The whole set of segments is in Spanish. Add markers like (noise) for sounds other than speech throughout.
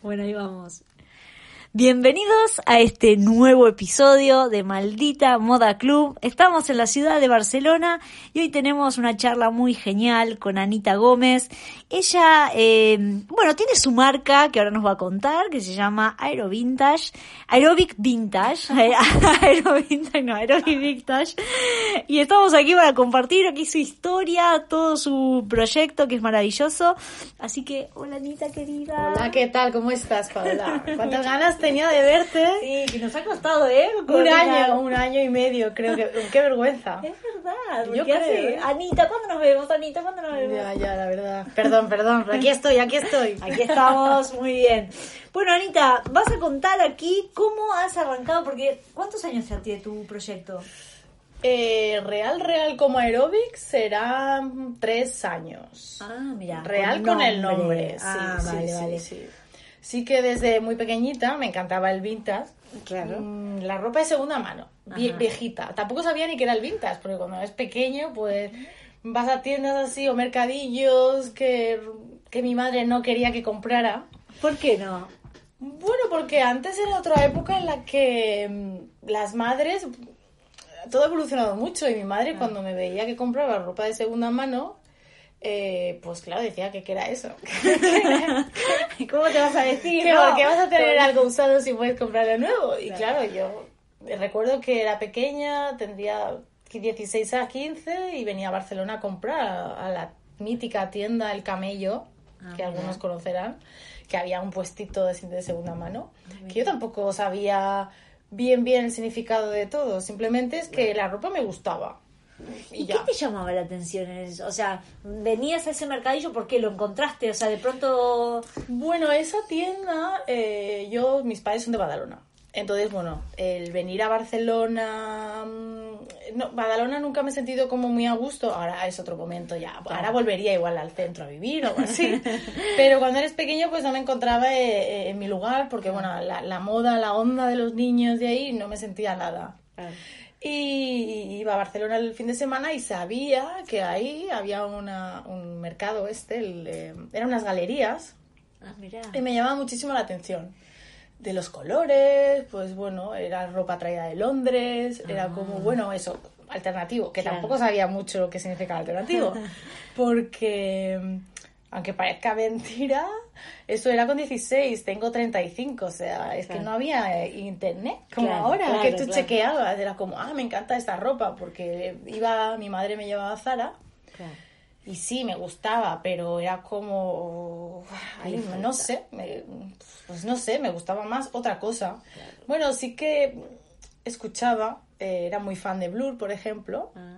Bueno, ahí vamos. Bienvenidos a este nuevo episodio de Maldita Moda Club. Estamos en la ciudad de Barcelona y hoy tenemos una charla muy genial con Anita Gómez. Ella, eh, bueno, tiene su marca que ahora nos va a contar, que se llama Aero Vintage, Aerobic Vintage, (laughs) Aero Vintage, no, Aerobic Vintage. Y estamos aquí para compartir aquí su historia, todo su proyecto que es maravilloso. Así que, hola Anita querida. Hola, ¿qué tal? ¿Cómo estás, Paula? (laughs) ¿Cuántas ganas tenía de verte? Sí, que nos ha costado, ¿eh? Un año, un año y medio, creo que. Qué vergüenza. Es verdad. Yo ¿qué creo, hace? ¿eh? Anita, ¿cuándo nos vemos? Anita, ¿cuándo nos vemos? Ya, ya, la verdad. Perdón, perdón, aquí estoy, aquí estoy. Aquí estamos, muy bien. Bueno, Anita, vas a contar aquí cómo has arrancado, porque ¿cuántos años ya tiene tu proyecto? Eh, real, real como aeróbic serán tres años. Ah, mira. Real con, el nombre. Sí, Ah, sí, vale, sí, vale. sí. Sí que desde muy pequeñita me encantaba el vintage. Claro. Mm, La ropa de segunda mano, Ajá. viejita. Tampoco sabía ni que era el vintage, porque cuando eres pequeño, pues vas a tiendas así o mercadillos que, que mi madre no quería que comprara. ¿Por qué no? Bueno, porque antes era otra época en la que mm, las madres, todo ha evolucionado mucho y mi madre cuando me veía que compraba ropa de segunda mano, eh, pues claro, decía que qué era eso. (laughs) ¿Cómo te vas a decir? que no? por qué vas a tener algo usado si puedes comprarlo nuevo. Y claro, yo recuerdo que era pequeña, tendría 16 a 15 y venía a Barcelona a comprar a, a la mítica tienda El Camello, Ah, que algunos conocerán, que había un puestito de, de segunda mano, que yo tampoco sabía bien bien el significado de todo, simplemente es que la ropa me gustaba. ¿Y, Y, qué te llamaba la atención? O sea, venías a ese mercadillo porque lo encontraste, o sea, de pronto... Bueno, esa tienda, eh, yo, mis padres son de Badalona. Entonces, bueno, el venir a Barcelona, mm, no, Badalona nunca me he sentido como muy a gusto, ahora es otro momento ya, ahora volvería igual al centro a vivir o algo así, (laughs) pero cuando eres pequeño pues no me encontraba eh, eh, en mi lugar porque, bueno, la, la moda, la onda de los niños de ahí no me sentía nada. Y iba a Barcelona el fin de semana y sabía que ahí había una, un mercado este, el, eh, eran unas galerías. Ah, mira. y me llamaba muchísimo la atención. De los colores, pues bueno, era ropa traída de Londres, era como, bueno, eso, alternativo, que Claro. tampoco sabía mucho lo que significaba alternativo, (laughs) porque, mm, aunque parezca mentira, eso era con 16, tengo 35, o sea, es que no había eh, internet como Claro, ahora, que tú chequeabas, era como, ah, me encanta esta ropa, porque iba, mi madre me llevaba a Zara. Y sí, me gustaba, pero era como... ay, no sé, me- pues no sé, me gustaba más otra cosa. Bueno, sí que escuchaba, eh, era muy fan de Blur, por ejemplo, Ah.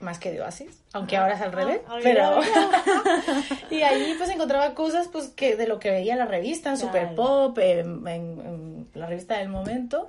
más que de Oasis, aunque ahora es al revés, ah, pero... (laughs) y allí pues encontraba cosas pues que de lo que veía en la revista, en Claro. Super Pop, en, en- en la revista del momento.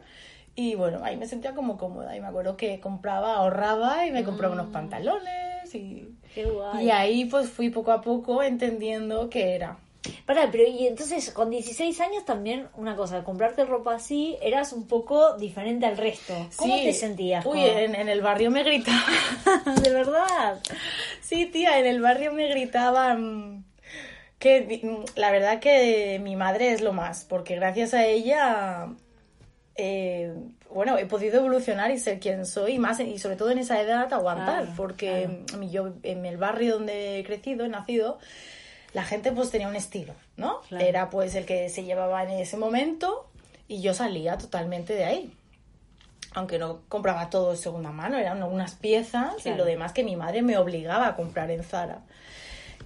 Y bueno, ahí me sentía como cómoda. Y me acuerdo que compraba, ahorraba y me compraba unos pantalones y... Qué guay. Y ahí pues fui poco a poco entendiendo qué era. Pará, pero y entonces con 16 años también una cosa, comprarte ropa así eras un poco diferente al resto. ¿Cómo Sí. te sentías? Uy, en, en el barrio me gritaban. (laughs) de verdad. sí, tía, en el barrio me gritaban que la verdad que mi madre es lo más, porque gracias a ella, eh, bueno, he podido evolucionar y ser quien soy, y más y sobre todo en esa edad aguantar, Claro, porque mm, yo en el barrio donde he crecido, he nacido, la gente pues tenía un estilo, ¿no? Claro. Era pues el que se llevaba en ese momento y yo salía totalmente de ahí. Aunque no compraba todo de segunda mano, eran unas piezas y lo demás que mi madre me obligaba a comprar en Zara.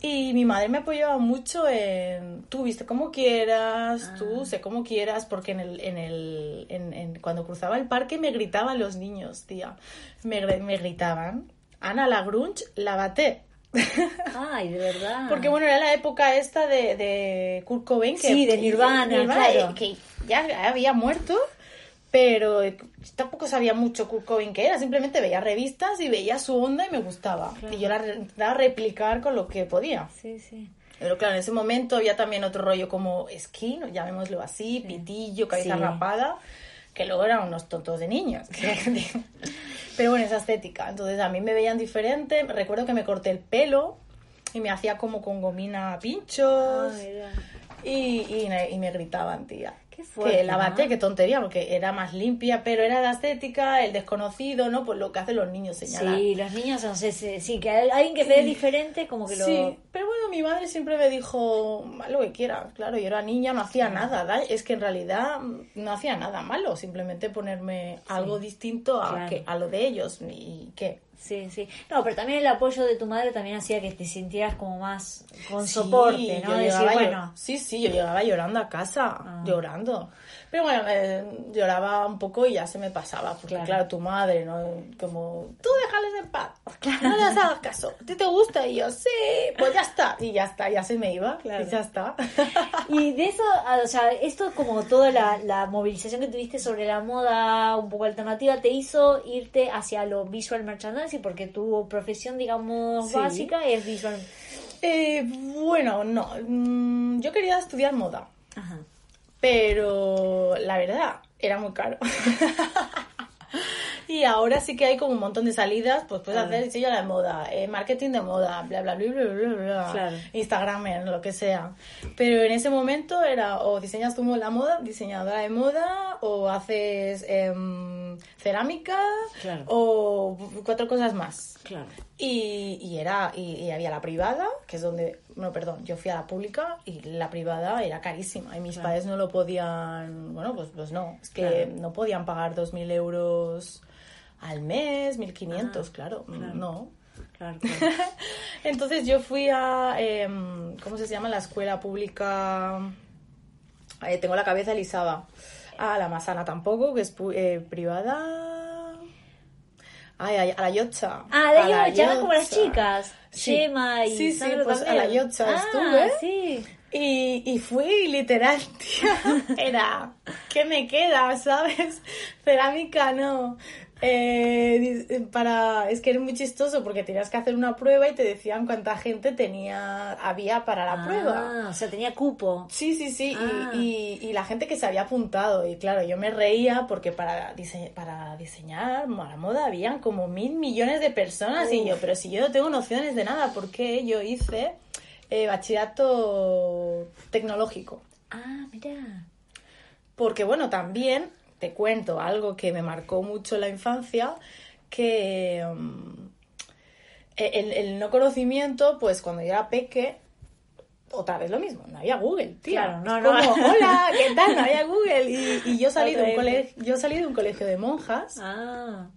Y mi madre me apoyaba mucho en tú viste como quieras, tú sé como quieras, porque en el, en el, en, en- cuando cruzaba el parque me gritaban los niños, tía. Me, me gritaban, Ana la grunge, lávate. (laughs) Ay, de verdad. Porque bueno, era la época esta de, de Kurt Cobain. Que, Sí, de Nirvana, claro. Que ya había muerto, pero tampoco sabía mucho Kurt Cobain que era. Simplemente veía revistas y veía su onda y me gustaba. Claro. Y yo la intentaba replicar con lo que podía. Sí, sí. Pero claro, en ese momento había también otro rollo como skin, llamémoslo así, pitillo, cabeza Sí. rapada, que luego eran unos tontos de niños. (laughs) Pero bueno, esa estética. Entonces a mí me veían diferente. Recuerdo que me corté el pelo y me hacía como con gomina pinchos. Mira. Y, y me gritaban, tía. Qué fuerte, que lávate, ¿no? qué tontería, porque era más limpia, pero era la estética, el desconocido, ¿no? Pues lo que hacen los niños, señalar. Sí, los niños, no sé, sí, sí, que hay alguien que ve diferente, como que lo... Sí, pero bueno, mi madre siempre me dijo, lo que quieras. Claro, yo era niña, no hacía nada. da- Es que en realidad mm, no hacía nada malo, simplemente ponerme algo distinto a, claro. que, a lo de ellos. ¿Y qué? Sí, sí. No, pero también el apoyo de tu madre también hacía que te sintieras como más con Sí, soporte, ¿no? yo Decir, bueno, sí, sí, yo llegaba llorando a casa, Ah. llorando. Pero bueno, me- lloraba un poco y ya se me pasaba, porque Claro. claro, tu madre, ¿no? Como, tú déjales en paz, no les hagas caso, ¿a ti te gusta? Y yo, sí, pues ya está, y ya está, ya se me iba, Claro. y ya está. (laughs) Y de eso, o sea, esto como toda la, la movilización que tuviste sobre la moda un poco alternativa te hizo irte hacia lo visual merchandising porque tu profesión, digamos, Sí. básica es visual. Eh, bueno, no, mm, yo quería estudiar moda, Ajá. Pero la verdad era muy caro. (laughs) y ahora sí que hay como un montón de salidas, pues puedes Claro. hacer diseño de moda, eh, marketing de moda, bla, bla, bla, bla, bla, bla, Claro. Instagram, lo que sea. Pero en ese momento era o diseñas tú la moda, diseñadora de moda, o haces em, cerámica, Claro. o cuatro cosas más. Claro. Y, y era y, y había la privada, que es donde, no, perdón, yo fui a la pública y la privada era carísima y mis Claro. padres no lo podían, bueno, pues, pues no, es que Claro. no podían pagar 2.000 euros al mes, 1.500, Ah, claro, claro. no. (laughs) Claro. Entonces yo fui a, em, ¿cómo se llama? La escuela pública, eh, tengo la cabeza elisaba, a la Masana tampoco, que es eh, privada. Ay, a la Yotcha. Ah, A la Yocha, como las chicas. Sí. Y Sí, sí, pues a la Yocha ah, estuve. sí. Y, y fui literal, tía. (laughs) Era, ¿qué me queda, sabes? Cerámica no. Eh, dis- para, es que era muy chistoso porque tenías que hacer una prueba y te decían cuánta gente tenía, había para la Ah, prueba. o sea, tenía cupo. Sí, sí, sí, y- Ah. y, y la gente que se había apuntado, y claro, yo me reía porque para, dise- para diseñar a la moda habían como mil millones de personas y yo, pero si yo no tengo nociones de nada, ¿por qué yo hice eh, bachillerato tecnológico? Ah, mira. Porque bueno, también te cuento algo que me marcó mucho en la infancia, que mm, el, el no conocimiento, pues cuando yo era peque, otra vez lo mismo, no había Google, tía. Claro, no, no. como, hola, ¿qué tal? No había Google. Y, y yo salí de un colegio, yo salí de un colegio de monjas. Ah,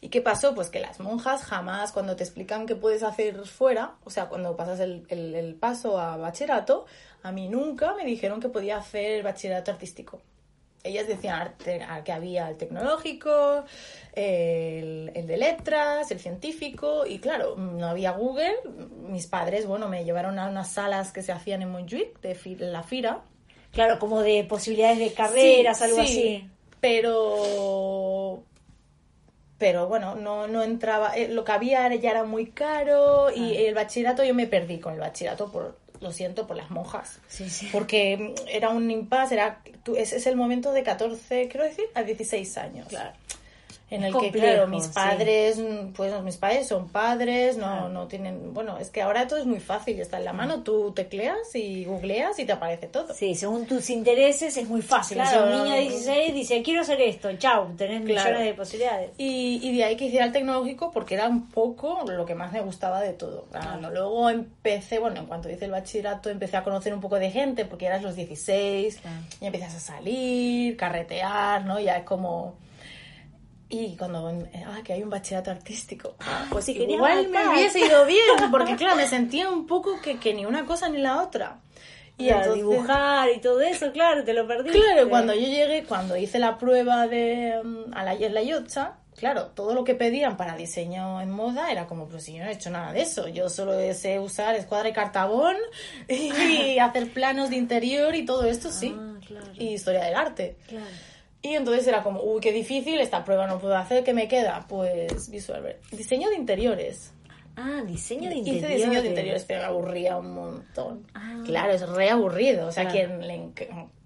¿Y qué pasó? Pues que las monjas jamás, cuando te explican qué puedes hacer fuera, o sea, cuando pasas el, el- el paso a bachillerato, a mí nunca me dijeron que podía hacer bachillerato artístico. Ellas decían arte- que había el tecnológico, el, el de letras, el científico, y claro, no había Google. Mis padres, bueno, me llevaron a unas salas que se hacían en Montjuic, de la FIRA, claro, como de posibilidades de carreras, Sí, algo sí, así. Pero pero bueno, no, no entraba, eh, lo que había ya era muy caro y el bachillerato yo me perdí con el bachillerato por lo siento por las monjas. Sí, sí. Porque mm, era un impasse, era tú- ese es el momento de 14, quiero decir, a 16 años. Claro. En el que, claro, mis sí. padres, mm, pues mis padres son padres, no, Claro. no tienen, bueno, es que ahora todo es muy fácil, está en la mano, tú tecleas y googleas y te aparece todo. Sí, según tus intereses es muy fácil. Claro. Sea, un niño de 16 dice, quiero hacer esto, chau, tenés Claro. millones de posibilidades. Y, y de ahí que hiciera el tecnológico porque era un poco lo que más me gustaba de todo. Claro, Luego empecé, bueno, en cuanto hice el bachillerato, empecé a conocer un poco de gente porque eras los 16, Claro. y empiezas a salir, carretear, ¿no? Ya es como... Y cuando, ah, que hay un bachillerato artístico, (laughs) pues sí, querías igual me hubiese ido bien, porque claro, me sentía un poco que, que ni una cosa ni la otra. Y entonces- dibujar y todo eso, claro, te lo perdiste. Claro, cuando yo llegué, cuando hice la prueba de mm, a la, en la Yotcha, claro, todo lo que pedían para diseño en moda era como, pues si yo no he hecho nada de eso, yo solo sé usar escuadra y cartabón y (laughs) hacer planos de interior y todo esto, sí. Ah, claro. Y historia del arte. Claro. Y entonces era como, uy, qué difícil, esta prueba no puedo hacer, ¿qué me queda? Pues visual, diseño de interiores. Ah, diseño de Hice interiores. diseño de interiores, pero aburría un montón. Ah. Claro, es re aburrido. O sea, Claro. quien le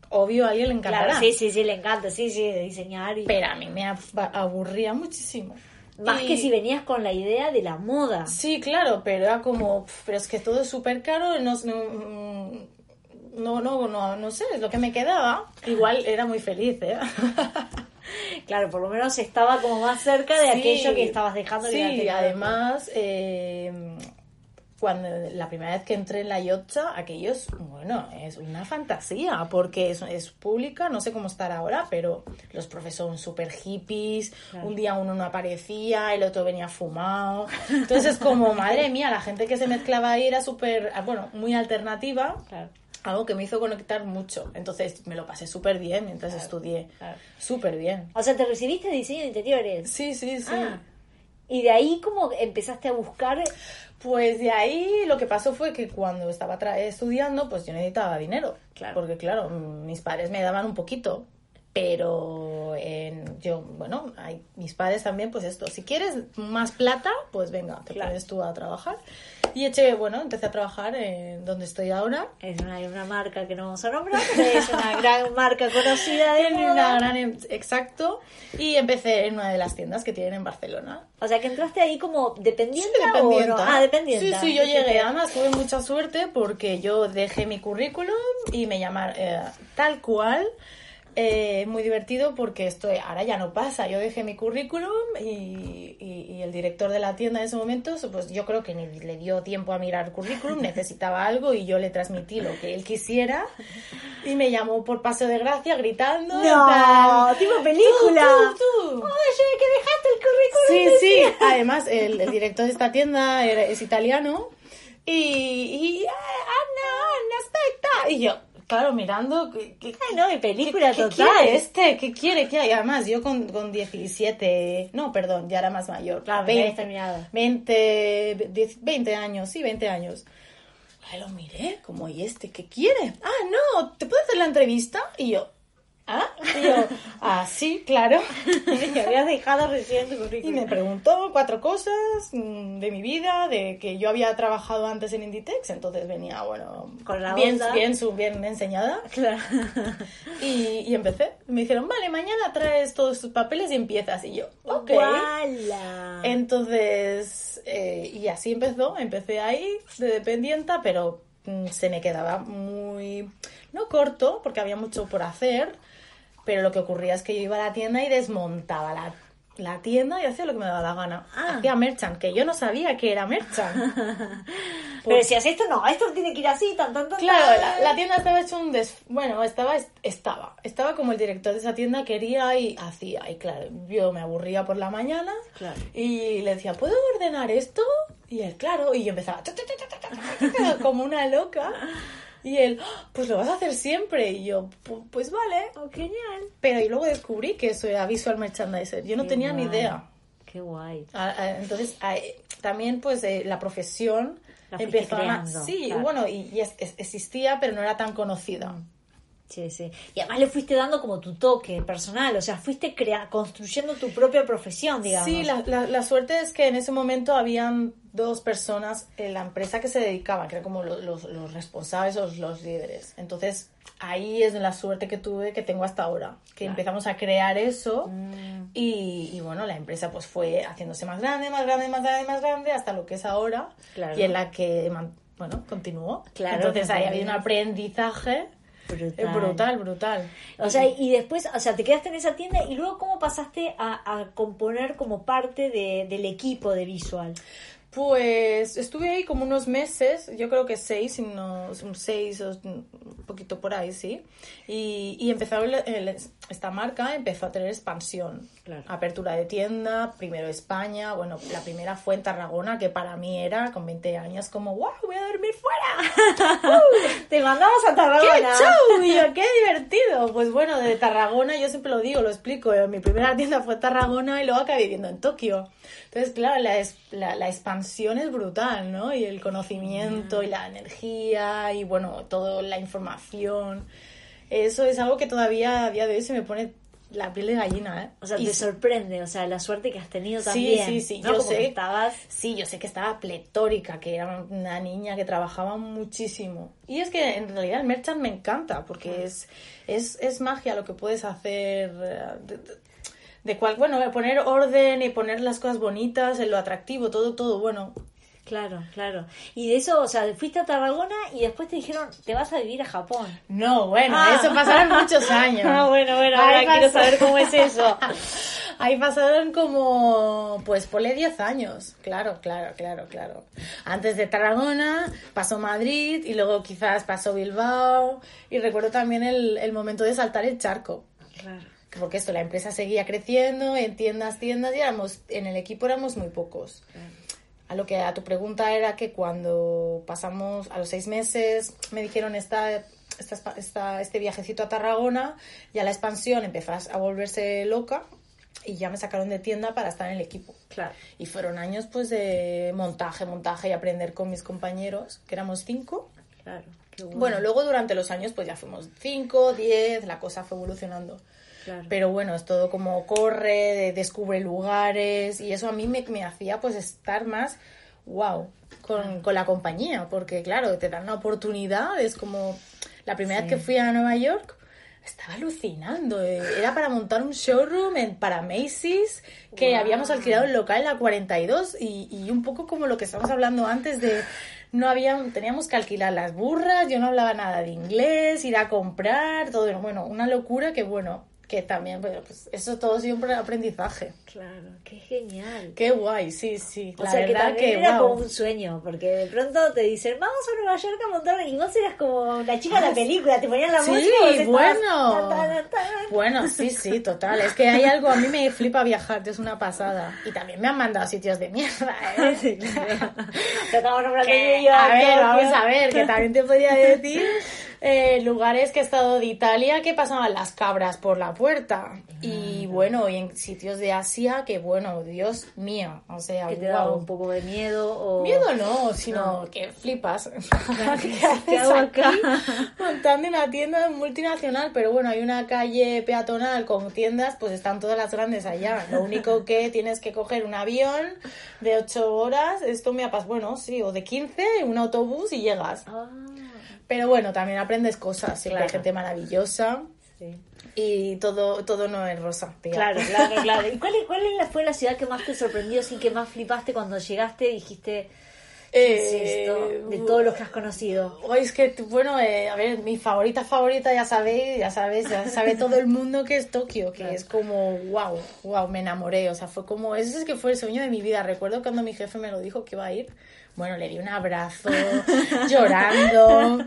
obvio a alguien le encantará. Claro, sí, sí, sí, le encanta, sí, sí, de diseñar. Y... Pero a mí me ab- aburría muchísimo. Más Y- que si venías con la idea de la moda. Sí, claro, pero era como, "Pf, pero es que todo es súper caro, no, no, no, no, no, no sé, es lo que me quedaba. Igual era muy feliz, ¿eh? (laughs) Claro, por lo menos estaba como más cerca de Sí. aquello que estabas dejando. Sí, tener- además, eh, cuando la primera vez que entré en la Yotcha, aquello es, bueno, es una fantasía, porque es, es pública, no sé cómo estará ahora, pero los profes son súper hippies, Claro. un día uno no aparecía, el otro venía fumado, entonces es como, (laughs) madre mía, la gente que se mezclaba ahí era súper, ah, bueno, muy alternativa, Claro. Algo que me hizo conectar mucho, entonces me lo pasé súper bien mientras estudié, claro. súper bien. O sea, te recibiste de diseño de interiores. Sí, sí, sí. Ah. Y de ahí como empezaste a buscar... Pues de ahí lo que pasó fue que cuando estaba tra- estudiando, pues yo necesitaba dinero. Claro. Porque claro, mis padres me daban un poquito. Pero en- yo, bueno, hay, mis padres también, pues esto, si quieres más plata, pues venga, te Claro. pones tú a trabajar. Y eché, bueno, empecé a trabajar en donde estoy ahora. Es una, una marca que no vamos a nombrar, pero es una (laughs) gran marca conocida de moda. una gran, em- exacto. Y empecé en una de las tiendas que tienen en Barcelona. O sea, que entraste ahí como dependiente Sí, dependienta. o no? Ah, dependiente. Sí, sí, yo llegué. Además, tuve mucha suerte porque yo dejé mi currículum y me llamaron eh, tal cual. Eh, muy divertido porque estoy ahora ya no pasa yo dejé mi currículum y, y- y el director de la tienda en ese momento pues yo creo que ni le dio tiempo a mirar el currículum necesitaba algo y yo le transmití lo que él quisiera y me llamó por paseo de gracia gritando No, tipo película. "Tú, tú, tú". Oye, que dejaste el currículum. Sí, sí. (laughs) Además, el, el director de esta tienda es italiano. Y, y "Ah, Anna, Anna, aspetta. Y yo, claro, mirando. ¿Qué, qué, Ay, no, de película qué total. quiere este? ¿Qué quiere? ¿Qué hay? Además, yo con, con 17. No, perdón, ya era más mayor. Claro, ya habías terminado. 20, 10, 20 años, sí, 20 años. Ahí lo miré, como, ¿y este qué quiere? Ah, no, ¿te puedo hacer la entrevista? Y yo, ¿ah? Y yo, ah, sí, claro. (laughs) que habías dejado recién tu Y me preguntó cuatro cosas mm, de mi vida, de que yo había trabajado antes en Inditex, entonces venía, bueno, Con la bien, onda. bien, bien enseñada. Claro. Y, y empecé. Me dijeron, vale, mañana traes todos tus papeles y empiezas. Y yo, ok. Guala. Entonces, eh, y así empezó. Empecé ahí de dependienta, pero mm, se me quedaba muy, no corto, porque había mucho por hacer. Pero lo que ocurría es que yo iba a la tienda y desmontaba la, la tienda y hacía lo que me daba la gana. Ah. Hacía merchant, que yo no sabía que era merchant. (laughs) Pues, Pero decías, esto no, esto tiene que ir así, tan, tan, tan. Claro, la, tienda estaba hecho un des... Bueno, estaba, estaba. Estaba como el director de esa tienda quería y hacía. Y claro, yo me aburría por la mañana claro. y le decía, ¿puedo ordenar esto? Y él, claro, y yo empezaba como una loca. Y él, "Ah, pues lo vas a hacer siempre. Y yo, "Pu- pues vale. Oh, genial. Pero y luego descubrí que eso era visual merchandiser. Yo no Qué tenía ni idea. Qué guay. Ah, ah, Entonces, eh, también pues eh, la profesión La empezó a... Sí, claro. bueno, y, y es- es- existía, pero no era tan conocida. Sí, sí. Y además le fuiste dando como tu toque personal, o sea, fuiste crea construyendo tu propia profesión, digamos. Sí, la, la- la suerte es que en ese momento habían dos personas en la empresa que se dedicaban, que eran como lo- los, los responsables, los, los líderes. Entonces, ahí es la suerte que tuve, que tengo hasta ahora, que empezamos a crear eso Mm. y, y, bueno, la empresa pues fue haciéndose más grande, más grande, más grande, más grande, hasta lo que es ahora Claro. y en la que, bueno, continuó. Claro, Entonces, ahí había un aprendizaje Brutal. eh, brutal, brutal. O sea, y después, o sea, te quedaste en esa tienda y luego cómo pasaste a, a componer como parte de- del equipo de visual. Pues estuve ahí como unos meses, yo creo que seis, si no, un seis o un poquito por ahí, sí. Y, y empezó el- el- esta marca empezó a tener expansión. Claro. Apertura de tienda, primero España, bueno, la primera fue en Tarragona, que para mí era con 20 años como, wow, voy a dormir fuera. (laughs) Te mandamos a ¡Qué Tarragona. show! (laughs) Y yo, ¡Qué divertido! pues bueno, de Tarragona, yo siempre lo digo, lo explico, eh, mi primera tienda fue Tarragona y luego acabé viviendo en Tokio. Entonces, claro, la, es- la, la expansión es brutal, ¿no? Y el conocimiento y la energía y bueno, toda la información. Eso es algo que todavía a día de hoy se me pone la piel de gallina, ¿eh? O sea, Y te sorprende, o sea, la suerte que has tenido Sí, también. sí, sí, ¿no? yo Como sé. que estabas... Sí, yo sé que estaba pletórica, que era una niña que trabajaba muchísimo. Y es que en realidad el merchant me encanta, porque es, es, es magia lo que puedes hacer. De, cual, bueno, poner orden y poner las cosas bonitas, en lo atractivo, todo, todo bueno. Claro, claro. Y de eso, o sea, fuiste a Tarragona y después te dijeron, te vas a vivir a Japón. No, bueno, Ah. eso pasaron muchos años. (laughs) Ah, bueno, bueno, Ahí ahora quiero saber cómo es eso. (laughs) Ahí pasaron como, pues ponle 10 años, claro, claro, claro, claro. Antes de Tarragona pasó Madrid y luego quizás pasó Bilbao y recuerdo también el, el momento de saltar el charco. Claro. Porque esto, la empresa seguía creciendo en tiendas, tiendas y éramos, en el equipo éramos muy pocos. A lo que a tu pregunta era que cuando pasamos a los seis meses me dijeron esta, esta, esta- este viajecito a Tarragona, ya la expansión empezó a volverse loca y ya me sacaron de tienda para estar en el equipo. Claro. Y fueron años pues de montaje, montaje y aprender con mis compañeros, que éramos cinco. Claro. Qué bueno. Bueno, luego durante los años pues ya fuimos cinco, diez, la cosa fue evolucionando. Claro. Pero bueno, es todo como corre, de- descubre lugares y eso a mí me, me hacía pues estar más wow con, con la compañía, porque claro, te dan una oportunidad, es como la primera vez que fui a Nueva York. Estaba alucinando. eh, Era para montar un showroom en, para Macy's, que Wow. habíamos alquilado el local en la 42 y, y un poco como lo que estamos hablando antes de no había, teníamos que alquilar las burras, yo no hablaba nada de inglés, ir a comprar, todo, bueno, una locura que bueno, que también, pues eso todo un aprendizaje. Claro, qué genial. Qué guay, sí, sí. O la sea que verdad también que, era wow. como un sueño, porque de pronto te dicen, vamos a Nueva York a montar, y vos eras como la chica de la película, te ponían la Ah, Sí, música estabas bueno. tan, tan, tan. Bueno, sí, sí, total. Es que hay algo, a mí me flipa viajar, es una pasada. Y también me han mandado a sitios de mierda, ¿eh? (laughs) Sí, claro. (laughs) Te estamos nombrando Que, a ver, vamos a ver, que también te podría decir eh, lugares que he estado de Italia que pasaban las cabras por la puerta. Y bueno, y en sitios de Asia que, bueno, Dios mío, o sea, Que te daba guau. un poco de miedo o... Miedo no, sino No. que flipas. (laughs) (laughs) ¿Qué ¿qué haces hago aquí acá? montando una tienda multinacional? Pero bueno, hay una calle peatonal con tiendas, pues están todas las grandes allá. Lo único (laughs) que tienes que coger un avión de 8 horas, esto me ha pasado, bueno, sí, o de 15, un autobús y llegas. Ah, Pero bueno, también aprendes cosas, siempre hay Claro. gente maravillosa sí. y todo, todo no es rosa. tía. Claro, claro, claro. ¿Y cuál, cuál fue la ciudad que más te sorprendió, sin que más flipaste cuando llegaste y dijiste, ¿qué es esto? Eh, De todos los que has conocido. Es que, bueno, eh, a ver, mi favorita favorita, ya sabéis, ya sabes, ya sabe todo el mundo que es Tokio, que Claro. es como, wow, wow, me enamoré, o sea, fue como, ese es que fue el sueño de mi vida. Recuerdo cuando mi jefe me lo dijo que iba a ir, bueno, le di un abrazo, (laughs) llorando,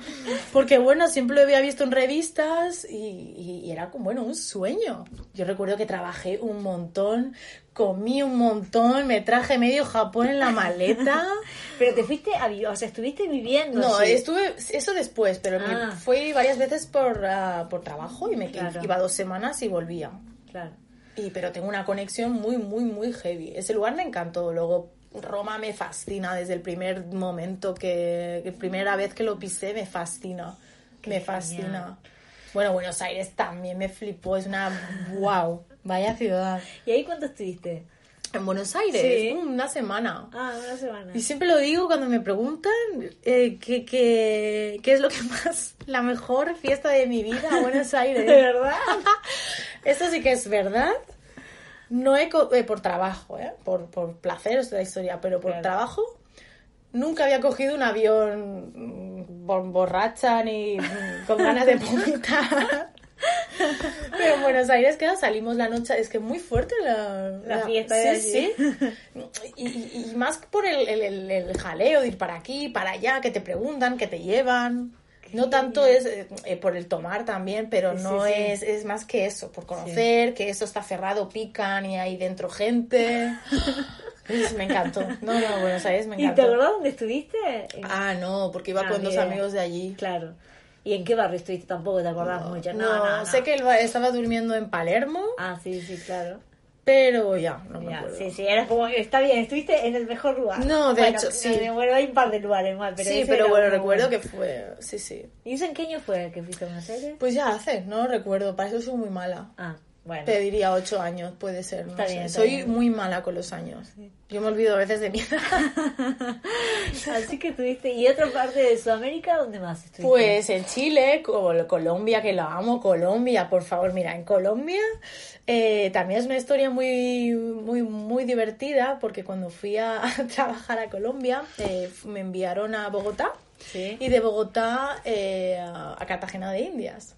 porque bueno, siempre lo había visto en revistas y, y- y era como, bueno, un sueño. Yo recuerdo que trabajé un montón, comí un montón, me traje medio Japón en la maleta. (laughs) Pero te fuiste a vivir, o sea, estuviste viviendo. No, estuve eso después, pero me Ah. fui varias veces por, ah, por trabajo y me Claro. iba dos semanas y volvía. Claro. Y, pero tengo una conexión muy, muy, muy heavy. Ese lugar me encantó. Luego Roma me fascina desde el primer momento que, que primera vez que lo pisé me fascina. Qué me genial. fascina. Bueno, Buenos Aires también me flipó. Es una wow, vaya ciudad. ¿Y ahí cuánto estuviste? En Buenos Aires, Sí. una semana. Ah, una semana. Y siempre lo digo cuando me preguntan eh, qué qué es lo que más, la mejor fiesta de mi vida, Buenos (laughs) Aires. ¿De verdad? (laughs) Esto sí que es verdad. No he co- eh, por trabajo, ¿eh? por, por placer es la historia, pero por Claro. trabajo nunca había cogido un avión mm, bor- borracha ni mm, con ganas de vomitar. (laughs) Pero en Buenos Aires, claro, salimos la noche, es que muy fuerte la, La fiesta de Sí, allí. sí. Y, y- y más por el, el- el- el jaleo de ir para aquí, para allá, que te preguntan, que te llevan. No tanto es eh, eh, por el tomar también, pero Sí, no sí. Es, es más que eso, por conocer, que esto está cerrado, pican y hay dentro gente. (laughs) Me encantó. No, no, Buenos Aires me ¿Y te encantó. acordás dónde estuviste? Ah, no, porque iba Ah, con dos bien. amigos de allí. Claro. ¿Y en qué barrio estuviste? Tampoco te acordás mucho. No, No, no, no. sé que él estaba durmiendo en Palermo, Ah, sí, sí, claro. Pero ya, no me Ya, acuerdo. sí, sí, era como, está bien, estuviste en el mejor lugar. No, de Bueno, hecho, sí. eh, Bueno, hay un par de lugares más, pero sí, pero bueno, recuerdo bueno. que fue, sí, sí. ¿Y eso en qué año fue que fuiste a Buenos Aires? Pues ya hace, no recuerdo, para eso soy muy mala. Ah, bueno. Te diría ocho años, puede ser. No Está sé. bien, está Soy bien. muy mala con los años. Yo me olvido a veces de mi edad. (laughs) Así que tuviste. ¿Y otra parte de Sudamérica dónde más estuviste? Pues en Chile, Col- Colombia, que lo amo, Colombia, por favor, mira, en Colombia eh, también es una historia muy, muy, muy divertida porque cuando fui a, (laughs) trabajar a Colombia eh, me enviaron a Bogotá Sí. y de Bogotá eh, a a Cartagena de Indias.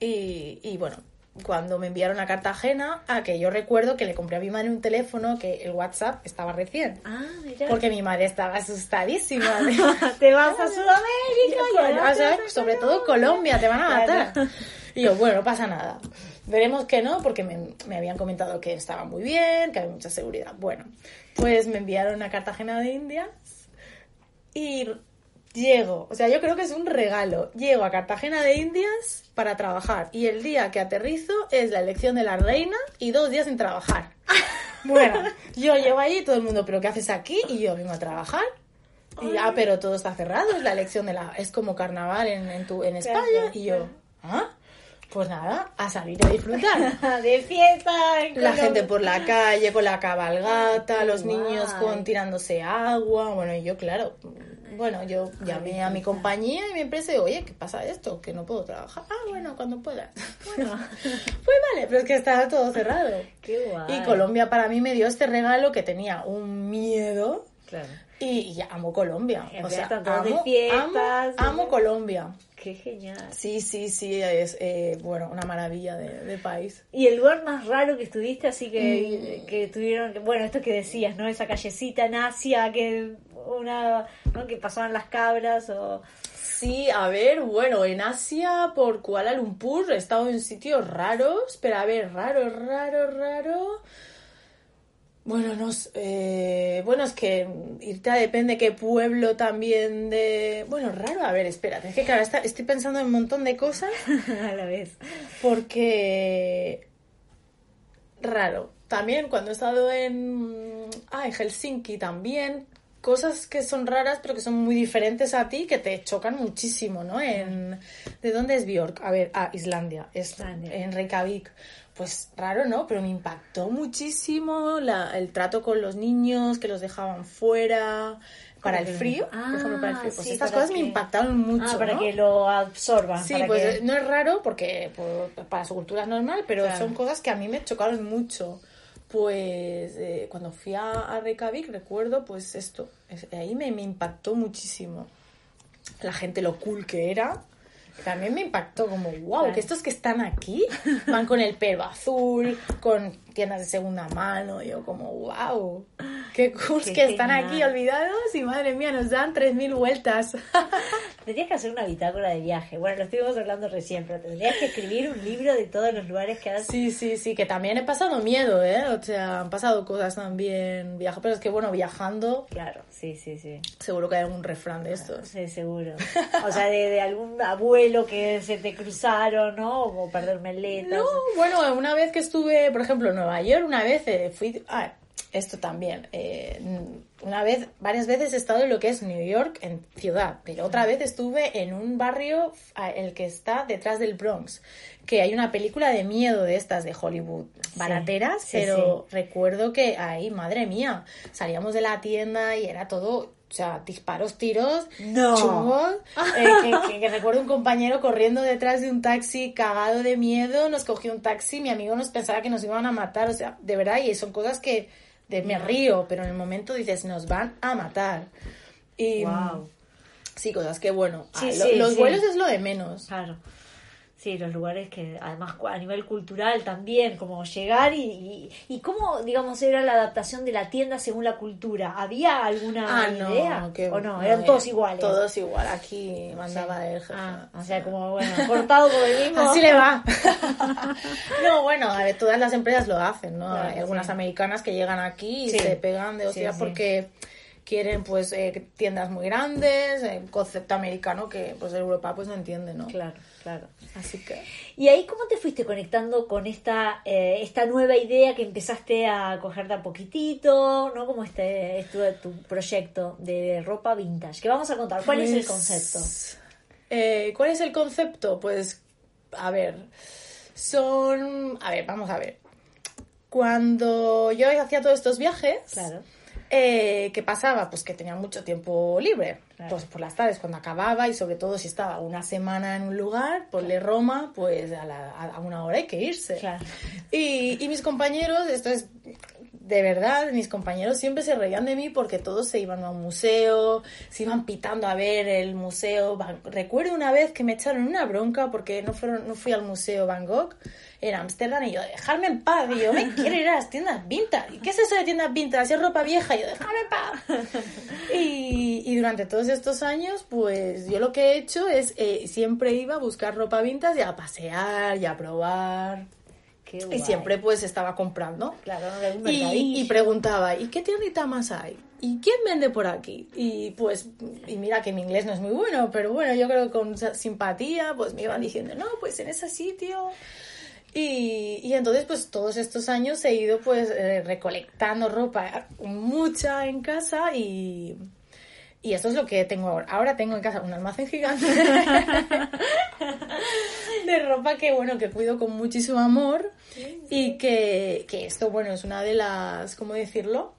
Y, y bueno, cuando me enviaron a Cartagena, a que yo recuerdo que le compré a mi madre un teléfono que el WhatsApp estaba recién. Ah, mira. Porque mi madre estaba asustadísima. (laughs) te vas a Sudamérica. Sobre todo Colombia, te van a matar. Claro. Y yo, bueno, no pasa nada. Veremos que no, porque me, me habían comentado que estaba muy bien, que había mucha seguridad. Bueno, pues me enviaron a Cartagena de Indias y llego, o sea, yo creo que es un regalo. Llego a Cartagena de Indias para trabajar y el día que aterrizo es la elección de la reina y dos días sin trabajar. (laughs) Bueno, yo llego allí y todo el mundo, ¿pero qué haces aquí? Y yo vengo a trabajar. Y ya, pero todo está cerrado, es la elección de la... Es como carnaval en, en, tu, en España. Y yo, ¿ah? Pues nada, a salir a disfrutar. (laughs) de fiesta. en La gente por la calle con la cabalgata, los niños con tirándose agua. Bueno, y yo, claro, bueno, yo llamé a mi compañía y mi empresa y oye, ¿qué pasa esto? Que no puedo trabajar. Ah, bueno, cuando puedas. Bueno, (laughs) pues vale, pero es que estaba todo cerrado. Qué guay. Y Colombia para mí me dio este regalo que tenía un miedo Claro. Y, y amo Colombia. O sea, amo, fiestas, amo, amo. Colombia. Qué genial. Sí, sí, sí, es eh, bueno, una maravilla de, de país. ¿Y el lugar más raro que estuviste, así Mm. que, que tuvieron, que- bueno, esto que decías, ¿no? Esa callecita en Asia, que una, ¿no? Que pasaban las cabras o... Sí, a ver, bueno, en Asia, por Kuala Lumpur, he estado en sitios raros, pero a ver, raro, raro, raro. Bueno, no eh, bueno, es que irte a depende qué pueblo también de... Bueno, raro, a ver, espérate, es que claro, está- estoy pensando en un montón de cosas (laughs) a la vez. porque... Raro. También cuando he estado en... Ah, en Helsinki también. Cosas que son raras pero que son muy diferentes a ti, que te chocan muchísimo, ¿no? En... ¿De dónde es Björk? A ver, ah, Islandia. Es Islandia. en Reykjavik. Pues raro, ¿no? Pero me impactó muchísimo la- el trato con los niños, que los dejaban fuera para el frío. Ah, por ejemplo, para el frío. Pues sí, estas cosas me impactaron mucho, ah, para ¿no? que lo absorban. Sí, para pues que- no es raro porque por- para su cultura es normal, pero Claro. son cosas que a mí me chocaron mucho. Pues eh, cuando fui a, a Reykjavik recuerdo pues esto, es- ahí me, me impactó muchísimo. La gente lo cool que era. También me impactó como, wow, Claro. que estos que están aquí van con el pelo azul, con tiendas de segunda mano. Yo como, wow, qué cool Qué que están aquí olvidados y madre mía, nos dan 3.000 vueltas. (laughs) Tendrías que hacer una bitácora de viaje. Bueno, lo estuvimos hablando recién, pero tendrías que escribir un libro de todos los lugares que has... Sí, sí, sí, que también he pasado miedo, ¿eh? O sea, han pasado cosas también viaja, pero es que bueno, viajando, Claro, sí, sí, sí. seguro que hay algún refrán de estos. Sí, seguro. O sea, de, de algún abuelo que se te cruzaron, ¿no? O perder meletas. No, bueno, una vez que estuve, por ejemplo, en Nueva York, una vez eh, fui, ah, esto también, eh, una vez, varias veces he estado en lo que es New York, en ciudad, pero otra vez estuve en un barrio, ah, el que está detrás del Bronx, que hay una película de miedo de estas de Hollywood, barateras, sí, pero recuerdo que ahí, madre mía, salíamos de la tienda y era todo... O sea, disparos, tiros, No. chungos. (laughs) eh, que, que- que recuerdo un compañero corriendo detrás de un taxi cagado de miedo, nos cogió un taxi, mi amigo nos pensaba que nos iban a matar, o sea, de verdad, y son cosas que de, me río, pero en el momento dices, nos van a matar. Y Wow. sí, cosas que bueno, Sí, ah, sí, lo- los sí. vuelos es lo de menos. Claro. Sí, los lugares que además a nivel cultural también, como llegar y, y, y cómo, digamos, era la adaptación de la tienda según la cultura. ¿Había alguna Ah, no, idea? que- ¿O no? Eran todos iguales. Todos igual, aquí mandaba el jefe. Ah, o sea, como, bueno, cortado por el mismo. Así le va. (laughs) no, bueno, a ver, todas las empresas lo hacen, ¿no? Claro, Hay algunas sí. americanas que llegan aquí y Sí. se pegan de hostia porque quieren pues eh, tiendas muy grandes, eh, concepto americano que pues Europa pues no entiende, ¿no? Claro, claro. Así que... ¿Y ahí cómo te fuiste conectando con esta, eh, esta nueva idea que empezaste a coger de a poquitito, ¿no? Como este, este tu proyecto de ropa vintage, que vamos a contar. ¿Cuál es el Pues, concepto? eh, ¿Cuál es el concepto? Pues, a ver, son... A ver, vamos a ver. Cuando yo hacía todos estos viajes, Claro. Eh, ¿qué pasaba? Pues que tenía mucho tiempo libre. Claro. Pues por las tardes cuando acababa y sobre todo si estaba una semana en un lugar, ponle Roma, pues a, la- a una hora hay que irse. Claro. Y, y mis compañeros, esto es de verdad, mis compañeros siempre se reían de mí porque todos se iban a un museo, se iban pitando a ver el museo. Van- Recuerdo una vez que me echaron una bronca porque no, fueron, no fui al museo Van Gogh en Ámsterdam y yo, dejarme en paz. Y yo, me quiero ir a las tiendas vintage. ¿Y qué es eso de tiendas vintage? Es ropa vieja. Y yo, dejarme en paz. (laughs) Y, y durante todos estos años, pues yo lo que he hecho es eh, siempre iba a buscar ropa vintage y a pasear y a probar. Qué Y guay. siempre pues estaba comprando. Claro, algún Y, y preguntaba, ¿y qué tiendita más hay? ¿Y quién vende por aquí? Y pues, y mira que mi inglés no es muy bueno, pero bueno, yo creo que con simpatía, pues me iban diciendo, no, pues en ese sitio. Y, y entonces, pues todos estos años he ido pues eh, recolectando ropa, mucha en casa y, y esto es lo que tengo ahora. Ahora tengo en casa un almacén gigante (laughs) de ropa que, bueno, que cuido con muchísimo amor y que, que esto, bueno, es una de las, ¿cómo decirlo?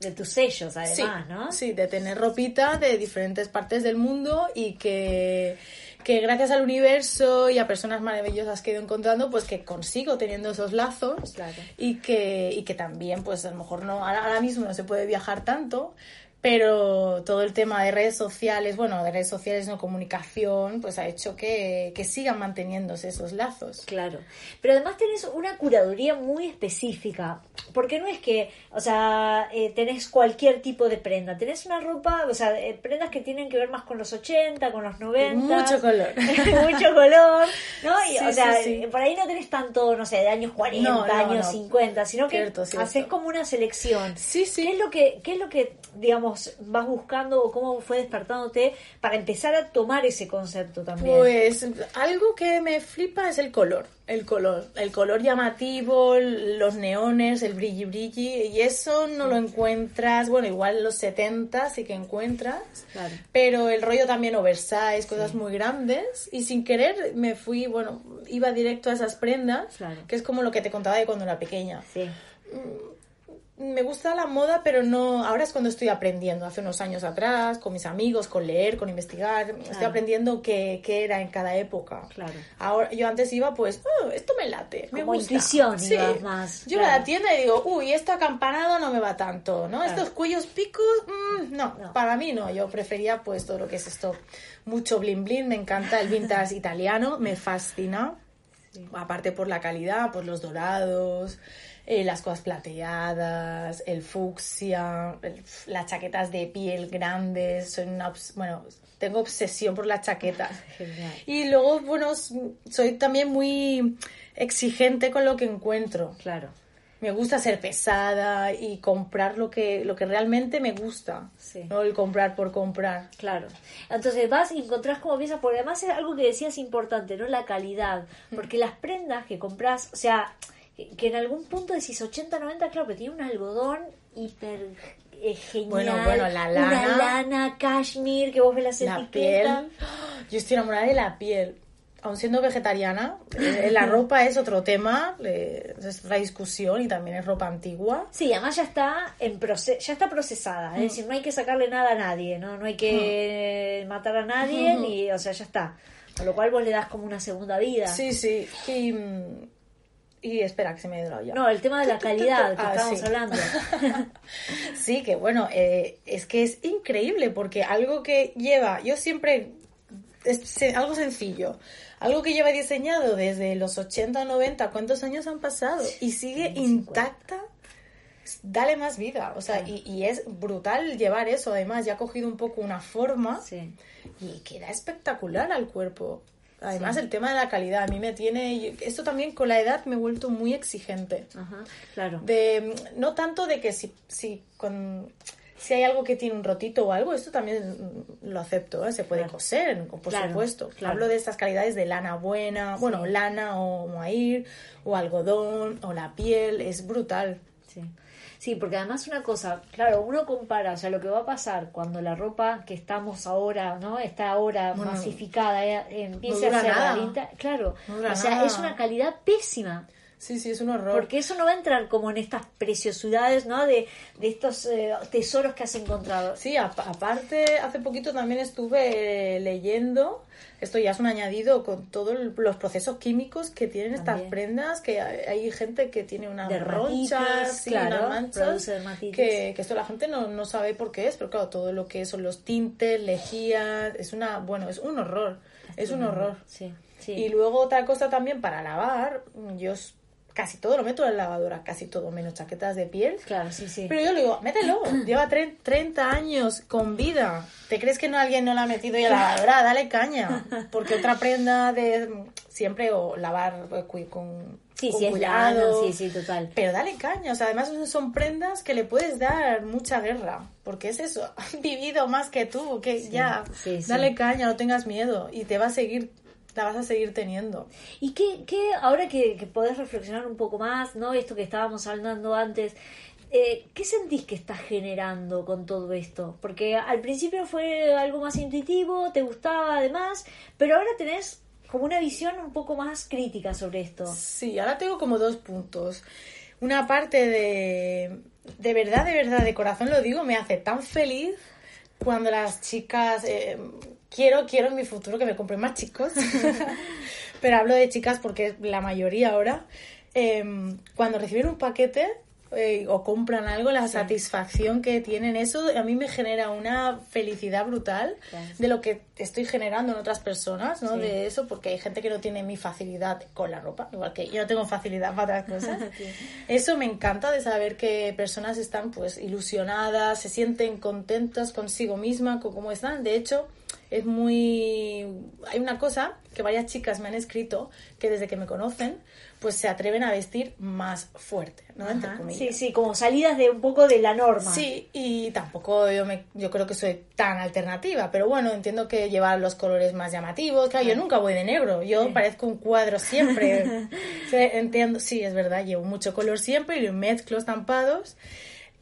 De tus sellos, Sí, además, ¿no? sí, de tener ropita de diferentes partes del mundo y que, que gracias al universo y a personas maravillosas que he ido encontrando, pues que consigo teniendo esos lazos Claro. y, que, y que también, pues a lo mejor no, ahora, ahora mismo no se puede viajar tanto, pero todo el tema de redes sociales, bueno, de redes sociales, no comunicación, pues ha hecho que, que sigan manteniéndose esos lazos. Claro. Pero además tenés una curaduría muy específica. Porque no es que, o sea, eh, tenés cualquier tipo de prenda. Tenés una ropa, o sea, eh, prendas que tienen que ver más con los 80, con los 90. Mucho color. (laughs) mucho color. ¿No? Y, Sí, o sea, sí, sí. por ahí no tenés tanto, no sé, de años 40, No, no, años no. 50, sino que Cierto, cierto. haces como una selección. Sí, sí. ¿Qué es lo que, qué es lo que, digamos, vas buscando o cómo fue despertándote para empezar a tomar ese concepto también? Pues algo que me flipa es el color, el color, el color llamativo, los neones, el brilli brilli, y eso no lo encuentras, bueno, igual en los 70 sí que encuentras, Claro. pero el rollo también oversize, cosas muy grandes, y sin querer me fui, bueno, iba directo a esas prendas, Claro. que es como lo que te contaba de cuando era pequeña. Sí. Me gusta la moda, pero no. Ahora es cuando estoy aprendiendo. Hace unos años atrás, con mis amigos, con leer, con investigar. Estoy Claro. aprendiendo qué, qué era en cada época. Claro. Ahora, yo antes iba, pues, "Oh, esto me late. Me gusta. intuición Sí. más, Yo iba a claro. la tienda y digo, uy, esto acampanado no me va tanto, ¿no? Claro. Estos cuellos picos, mm, no, No. para mí no. Yo prefería, pues, todo lo que es esto. Mucho blin blin, me encanta el vintage italiano, me fascina. Aparte por la calidad, por los dorados, eh, las cosas plateadas, el fucsia, el- las chaquetas de piel grandes. Soy una, bueno, tengo obsesión por las chaquetas. (laughs) Genial. Y luego, bueno, soy también muy exigente con lo que encuentro. Claro. Me gusta ser pesada y comprar lo que, lo que realmente me gusta. Sí. No el comprar por comprar. Claro. Entonces vas y encontrás como piezas, porque además es algo que decías importante, ¿no? La calidad. Porque las prendas que compras, o sea, que, en algún punto decís 80, 90, claro, pero tiene un algodón hiper eh, genial. Bueno, bueno, la Una lana. lana, cashmere, que vos ves las La piel. etiquetas. Yo estoy enamorada de la piel. Aun siendo vegetariana, eh, la (laughs) ropa es otro tema, eh, es otra discusión y también es ropa antigua. Sí, además ya está en proce- ya está procesada, Mm. es decir, no hay que sacarle nada a nadie, no, no hay que matar a nadie, Mm. (laughs) ni, o sea, ya está. Con lo cual vos le das como una segunda vida. Sí, sí. Y, mm, y espera, que se me ha ido la olla. No, el tema de la calidad que Ah, estábamos sí. hablando. (laughs) Sí, que bueno, eh, es que es increíble porque algo que lleva, yo siempre, es algo sencillo, algo que lleva diseñado desde los 80 o 90, ¿cuántos años han pasado? Y sigue intacta, dale más vida, o sea, y, y es brutal llevar eso, además ya ha cogido un poco una forma Sí. y queda espectacular al cuerpo. Además, el tema de la calidad, a mí me tiene... Esto también con la edad me he vuelto muy exigente Ajá, claro. de no tanto de que si, si con si hay algo que tiene un rotito o algo, esto también lo acepto, ¿eh? se puede Claro. coser, por Claro, supuesto. claro. Hablo de estas calidades de lana buena, bueno, lana o mohair, o algodón, o la piel, es brutal. Sí. Sí, porque además una cosa, claro, uno compara, o sea, lo que va a pasar cuando la ropa que estamos ahora, ¿no? Está ahora Bueno, masificada, eh, no dura a ser nada. vintage, claro, No o sea, nada. es una calidad pésima. Sí, sí, es un horror. Porque eso no va a entrar como en estas preciosidades, ¿no? De, de estos eh, tesoros que has encontrado. Sí, a- aparte, hace poquito también estuve eh, leyendo, esto ya es un añadido con todos los procesos químicos que tienen estas prendas, que hay, hay gente que tiene unas ronchas, sí, claro, unas manchas, que, que esto la gente no, no sabe por qué es, pero claro, todo lo que son los tintes, lejías, es una, bueno, es un horror, es un horror. Sí, sí. Y luego otra cosa también para lavar, yo casi todo lo meto en la lavadora, casi todo, menos chaquetas de piel. Claro, sí, sí. Pero yo le digo, mételo, (clears throat) lleva tre- 30 años con vida. ¿Te crees que no alguien no la ha metido y a la lavadora? Dale caña. Porque otra prenda de siempre o lavar con, sí, sí, es cuidado. sí, sí, total. Pero dale caña, o sea, además son prendas que le puedes dar mucha guerra, porque es eso, (laughs) han vivido más que tú, que ya, sí, sí. dale caña, no tengas miedo y te va a seguir, la vas a seguir teniendo. ¿Y qué, qué ahora que, que podés reflexionar un poco más, ¿no? Esto que estábamos hablando antes, eh, ¿qué sentís que estás generando con todo esto? Porque al principio fue algo más intuitivo, te gustaba además, pero ahora tenés como una visión un poco más crítica sobre esto. Sí, ahora tengo como dos puntos. Una parte de, de verdad, de verdad, de corazón lo digo, me hace tan feliz cuando las chicas, eh, quiero, quiero en mi futuro que me compren más chicos, (laughs) pero hablo de chicas porque la mayoría ahora, eh, cuando reciben un paquete eh, o compran algo, la satisfacción que tienen, eso a mí me genera una felicidad brutal de lo que estoy generando en otras personas, ¿no? Sí. De eso, porque hay gente que no tiene mi facilidad con la ropa, igual que yo no tengo facilidad para otras cosas. (laughs) Eso me encanta de saber que personas están pues ilusionadas, se sienten contentas consigo misma, con cómo están. De hecho, es muy... Hay una cosa que varias chicas me han escrito que desde que me conocen, pues se atreven a vestir más fuerte, ¿no? Entre comillas. Sí, sí, como salidas de un poco de la norma. Sí, y tampoco yo, me, yo creo que soy tan alternativa, pero bueno, entiendo que llevar los colores más llamativos, claro, yo nunca voy de negro, yo parezco un cuadro siempre. (laughs) Sí, entiendo, sí, es verdad, llevo mucho color siempre y lo mezclo estampados.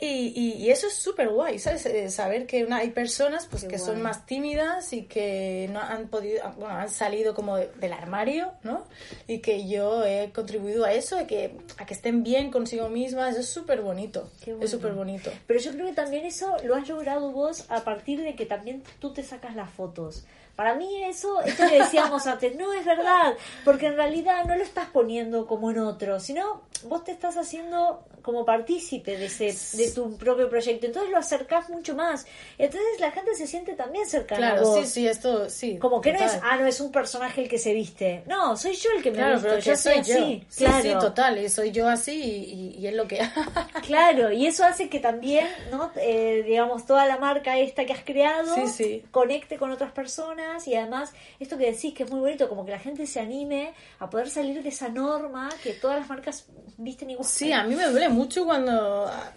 Y, y, y eso es súper guay, ¿sabes? Eh, Saber que una, hay personas pues Qué que son más tímidas y que no han podido, bueno, han salido como de- del armario, ¿no? Y que yo he contribuido a eso, a que, a que estén bien consigo mismas, eso es súper bonito, bueno. es súper bonito. Pero yo creo que también eso lo has logrado vos a partir de que también tú te sacas las fotos. Para mí eso, esto que decíamos (laughs) antes, no es verdad, porque en realidad no lo estás poniendo como en otro, sino vos te estás haciendo como partícipe de ese de tu propio proyecto, entonces lo acercás mucho más. Entonces la gente se siente también cercana a Claro, vos. sí, sí, esto, sí. Como que no es, ah, no es un personaje el que se viste. No, soy yo el que me Claro, visto, pero yo soy así. yo. Sí, claro. sí, total, y soy yo así y, y- y es lo que... (laughs) Claro, y eso hace que también, ¿no? Eh, digamos, toda la marca esta que has creado Sí, sí. conecte con otras personas y además, esto que decís que es muy bonito, como que la gente se anime a poder salir de esa norma que todas las marcas visten igual. Sí, a mí me duele mucho cuando ah,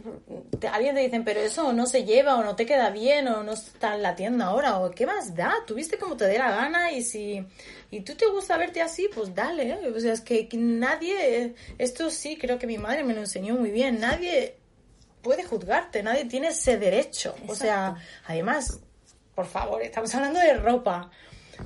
te- alguien te dicen, pero eso no se lleva o no te queda bien o no está en la tienda ahora o qué más da, tú viste como te dé la gana y si y tú te gusta verte así, pues dale, ¿eh? o sea, es que nadie, esto sí creo que mi madre me lo enseñó muy bien, nadie puede juzgarte, nadie tiene ese derecho, o sea, además, por favor, estamos hablando de ropa,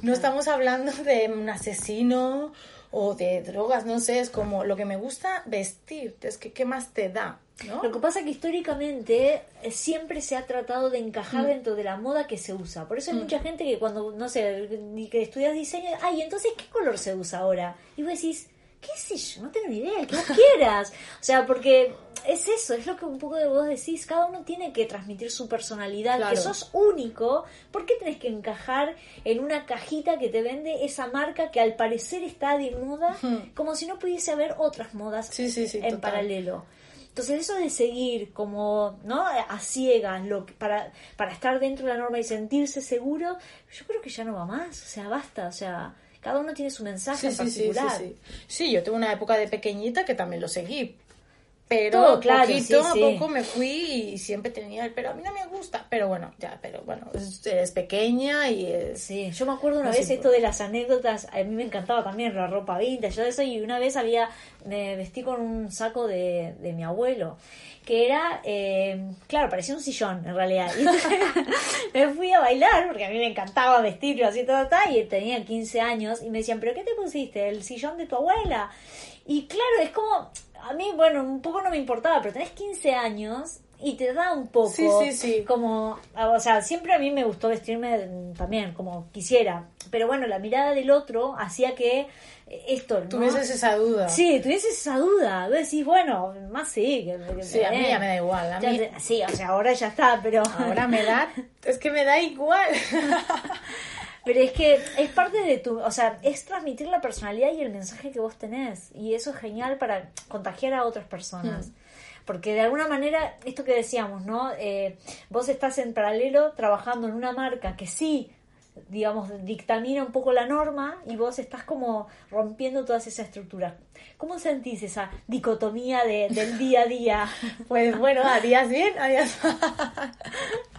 no estamos hablando de un asesino o de drogas, no sé, es como lo que me gusta vestir, es que qué más te da, ¿no? Lo que pasa es que históricamente eh, siempre se ha tratado de encajar Mm. dentro de la moda que se usa. Por eso hay mucha gente que cuando, no sé, ni que estudias diseño, ay, entonces, ¿qué color se usa ahora? Y vos decís, ¿qué sé yo? No tengo ni idea, el que vos (laughs) quieras. O sea, porque es eso, es lo que un poco de vos decís, cada uno tiene que transmitir su personalidad, que Claro. sos único, ¿por qué tenés que encajar en una cajita que te vende esa marca que al parecer está de moda, como si no pudiese haber otras modas Sí, sí, sí, en total. paralelo? Entonces eso de seguir como, ¿no? A ciegas, lo que- para, para estar dentro de la norma y sentirse seguro, yo creo que ya no va más, o sea, basta, o sea, cada uno tiene su mensaje Sí, en sí, sí, sí, particular. sí. Sí, yo tuve una época de pequeñita que también lo seguí. Pero Todo, claro, poquito sí, a sí. poco me fui y siempre tenía el pero a mí no me gusta pero bueno ya pero bueno es, es pequeña y es Sí, yo me acuerdo una No vez esto de las anécdotas, a mí me encantaba también la ropa vintage, yo eso, y una vez había, me vestí con un saco de, de mi abuelo, que era, eh, claro, parecía un sillón en realidad. Y (laughs) me fui a bailar, porque a mí me encantaba vestirlo así, todo, todo, y tenía 15 años, y me decían, ¿pero qué te pusiste? ¿El sillón de tu abuela? Y claro, es como, a mí, bueno, un poco no me importaba, pero tenés 15 años y te da un poco Sí, sí, sí. como, o sea, siempre a mí me gustó vestirme también como quisiera, pero bueno, la mirada del otro hacía que eh, esto, ¿no? tuvieses esa duda Sí, tuvieses esa duda. Vos decís, bueno, más sí. Que, que- Sí, a mí ya me da igual, a mí- sí, o sea, ahora ya está, pero. ahora me da es que me da igual (laughs) Pero es que es parte de tu. O sea, es transmitir la personalidad y el mensaje que vos tenés. Y eso es genial para contagiar a otras personas. Porque de alguna manera, esto que decíamos, ¿no? Eh, vos estás en paralelo trabajando en una marca que sí digamos, dictamina un poco la norma y vos estás como rompiendo todas esas estructuras. ¿Cómo sentís esa dicotomía de, del día a día? (laughs) Pues bueno, a días bien, a días mal. (laughs)